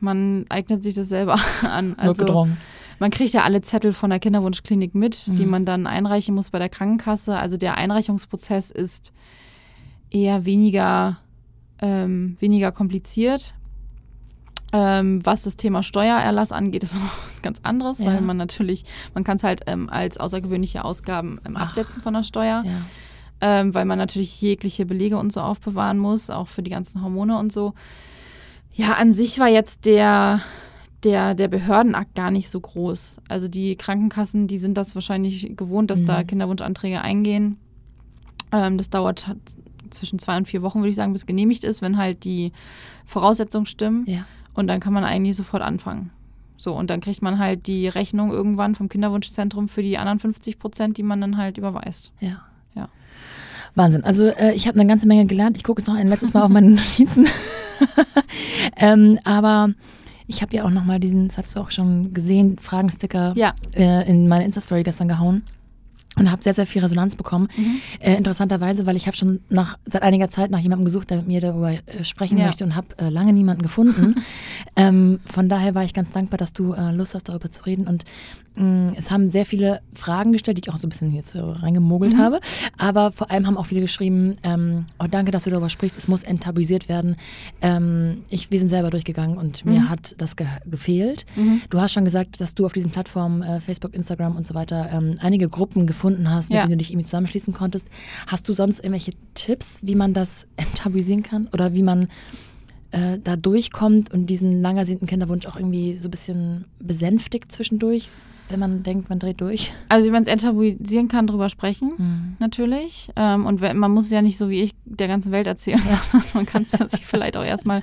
Man eignet sich das selber an. Also, Notgedrungen. Man kriegt ja alle Zettel von der Kinderwunschklinik mit, die Mhm. man dann einreichen muss bei der Krankenkasse. Also der Einreichungsprozess ist eher weniger, ähm, weniger kompliziert. Ähm, was das Thema Steuererlass angeht, ist noch was ganz anderes, Ja. weil man natürlich, man kann es halt ähm, als außergewöhnliche Ausgaben ähm, Ach. absetzen von der Steuer, Ja. Ähm, weil man natürlich jegliche Belege und so aufbewahren muss, auch für die ganzen Hormone und so. Ja, an sich war jetzt der, der, der Behördenakt gar nicht so groß. Also die Krankenkassen, die sind das wahrscheinlich gewohnt, dass da Mhm. Kinderwunschanträge eingehen. Ähm, das dauert halt zwischen zwei und vier Wochen, würde ich sagen, bis genehmigt ist, wenn halt die Voraussetzungen stimmen. ja. Und dann kann man eigentlich sofort anfangen. So, und dann kriegt man halt die Rechnung irgendwann vom Kinderwunschzentrum für die anderen 50 Prozent, die man dann halt überweist. Ja. Ja. Wahnsinn. Also äh, ich habe eine ganze Menge gelernt. Ich gucke jetzt noch ein letztes Mal auf meine Notizen. ähm, aber ich habe ja auch noch mal diesen, das hast du auch schon gesehen, Fragensticker Ja. äh, in meine Insta-Story gestern gehauen. Und habe sehr, sehr viel Resonanz bekommen. Mhm. Äh, interessanterweise, weil ich habe schon nach, seit einiger Zeit nach jemandem gesucht, der mit mir darüber äh, sprechen ja. möchte und habe äh, lange niemanden gefunden. ähm, von daher war ich ganz dankbar, dass du äh, Lust hast, darüber zu reden. Und mh, mm, es haben sehr viele Fragen gestellt, die ich auch so ein bisschen jetzt reingemogelt mhm. habe. Aber vor allem haben auch viele geschrieben, ähm, oh danke, dass du darüber sprichst, es muss enttabuisiert werden. Ähm, ich, wir sind selber durchgegangen und mhm. mir hat das ge gefehlt. Mhm. Du hast schon gesagt, dass du auf diesen Plattformen, äh, Facebook, Instagram und so weiter, ähm, einige Gruppen gefunden gefunden hast, mit ja. denen du dich irgendwie zusammenschließen konntest. Hast du sonst irgendwelche Tipps, wie man das enttabuisieren kann oder wie man äh, da durchkommt und diesen lang ersehnten Kinderwunsch auch irgendwie so ein bisschen besänftigt zwischendurch? wenn man denkt, man dreht durch? Also wie man es enttabuisieren kann, drüber sprechen, mhm. natürlich. Ähm, und man muss es ja nicht so wie ich der ganzen Welt erzählen, ja. sondern man kann es sich vielleicht auch erstmal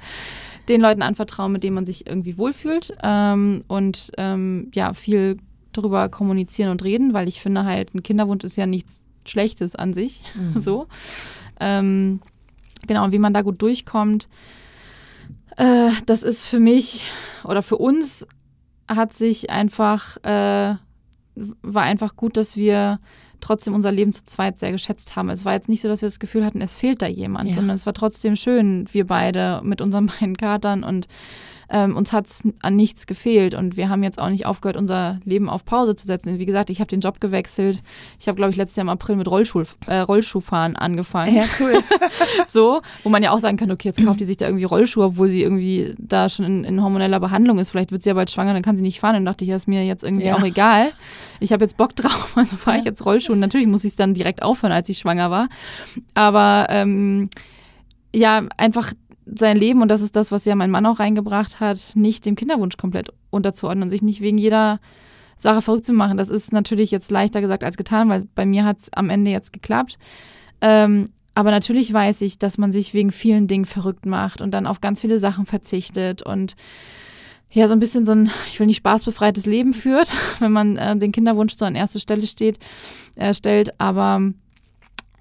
den Leuten anvertrauen, mit denen man sich irgendwie wohlfühlt. Ähm, und ähm, ja, viel darüber kommunizieren und reden, weil ich finde halt, ein Kinderwunsch ist ja nichts Schlechtes an sich. Mhm. So. Ähm, genau, und wie man da gut durchkommt, äh, das ist für mich oder für uns hat sich einfach, äh, war einfach gut, dass wir trotzdem unser Leben zu zweit sehr geschätzt haben. Es war jetzt nicht so, dass wir das Gefühl hatten, es fehlt da jemand, ja. sondern es war trotzdem schön, wir beide mit unseren beiden Katern und ähm, uns hat es an nichts gefehlt und wir haben jetzt auch nicht aufgehört, unser Leben auf Pause zu setzen. Wie gesagt, ich habe den Job gewechselt. Ich habe, glaube ich, letztes Jahr im April mit Rollschuh, äh, Rollschuhfahren angefangen. Ja, cool. so, wo man ja auch sagen kann, okay, jetzt kauft die sich da irgendwie Rollschuhe, obwohl sie irgendwie da schon in, in hormoneller Behandlung ist. Vielleicht wird sie ja bald schwanger, dann kann sie nicht fahren. Dann dachte ich, das ist mir jetzt irgendwie ja. auch egal. Ich habe jetzt Bock drauf, also fahre ich jetzt Rollschuh. Und natürlich muss ich es dann direkt aufhören, als ich schwanger war. Aber ähm, ja, einfach sein Leben, und das ist das, was ja mein Mann auch reingebracht hat, nicht dem Kinderwunsch komplett unterzuordnen, sich nicht wegen jeder Sache verrückt zu machen. Das ist natürlich jetzt leichter gesagt als getan, weil bei mir hat es am Ende jetzt geklappt. Ähm, aber natürlich weiß ich, dass man sich wegen vielen Dingen verrückt macht und dann auf ganz viele Sachen verzichtet und ja, so ein bisschen so ein, ich will nicht spaßbefreites Leben führt, wenn man äh, den Kinderwunsch so an erste Stelle steht, äh, stellt. Aber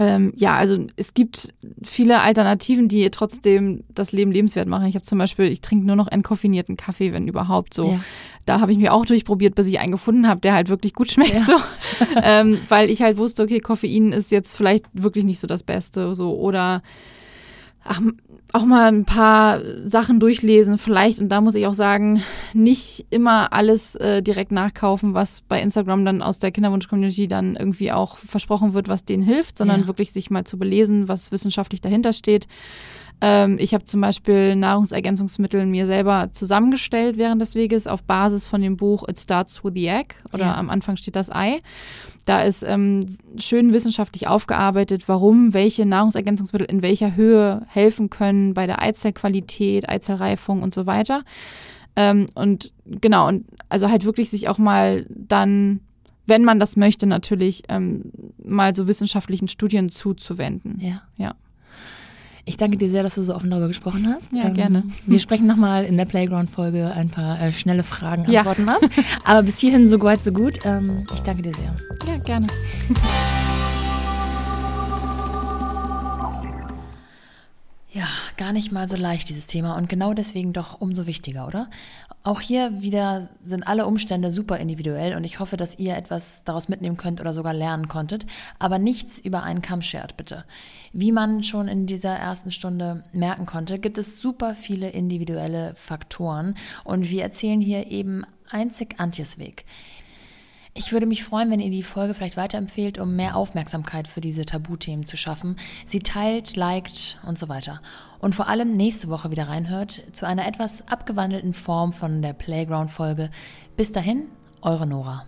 ähm, ja, also es gibt viele Alternativen, die trotzdem das Leben lebenswert machen. Ich habe zum Beispiel, ich trinke nur noch entkoffinierten Kaffee, wenn überhaupt so. Ja. Da habe ich mir auch durchprobiert, bis ich einen gefunden habe, der halt wirklich gut schmeckt. Ja. So. ähm, weil ich halt wusste, okay, Koffein ist jetzt vielleicht wirklich nicht so das Beste. So. Oder ach, auch mal ein paar Sachen durchlesen, vielleicht, und da muss ich auch sagen, nicht immer alles äh, direkt nachkaufen, was bei Instagram dann aus der Kinderwunsch-Community dann irgendwie auch versprochen wird, was denen hilft, sondern ja. wirklich sich mal zu belesen, was wissenschaftlich dahinter steht. Ähm, ich habe zum Beispiel Nahrungsergänzungsmittel mir selber zusammengestellt während des Weges auf Basis von dem Buch It Starts with the Egg oder ja. am Anfang steht das Ei. Da ist ähm, schön wissenschaftlich aufgearbeitet, warum welche Nahrungsergänzungsmittel in welcher Höhe helfen können bei der Eizellqualität, Eizellreifung und so weiter. Ähm, und genau, und also halt wirklich sich auch mal dann, wenn man das möchte, natürlich ähm, mal so wissenschaftlichen Studien zuzuwenden. Ja. Ja. Ich danke dir sehr, dass du so offen darüber gesprochen hast. Ja, ähm, gerne. Wir sprechen nochmal in der Playground-Folge ein paar äh, schnelle Fragen, Antworten ja. ab. Aber bis hierhin so weit, so gut. Ähm, ich danke dir sehr. Ja, gerne. Ja, gar nicht mal so leicht, dieses Thema. Und genau deswegen doch umso wichtiger, oder? Auch hier wieder sind alle Umstände super individuell und ich hoffe, dass ihr etwas daraus mitnehmen könnt oder sogar lernen konntet. Aber nichts über einen Kamm schert, bitte. Wie man schon in dieser ersten Stunde merken konnte, gibt es super viele individuelle Faktoren und wir erzählen hier eben einzig Antjes Weg. Ich würde mich freuen, wenn ihr die Folge vielleicht weiterempfehlt, um mehr Aufmerksamkeit für diese Tabuthemen zu schaffen. Sie teilt, liked und so weiter. Und vor allem nächste Woche wieder reinhört zu einer etwas abgewandelten Form von der Playground-Folge. Bis dahin, eure Nora.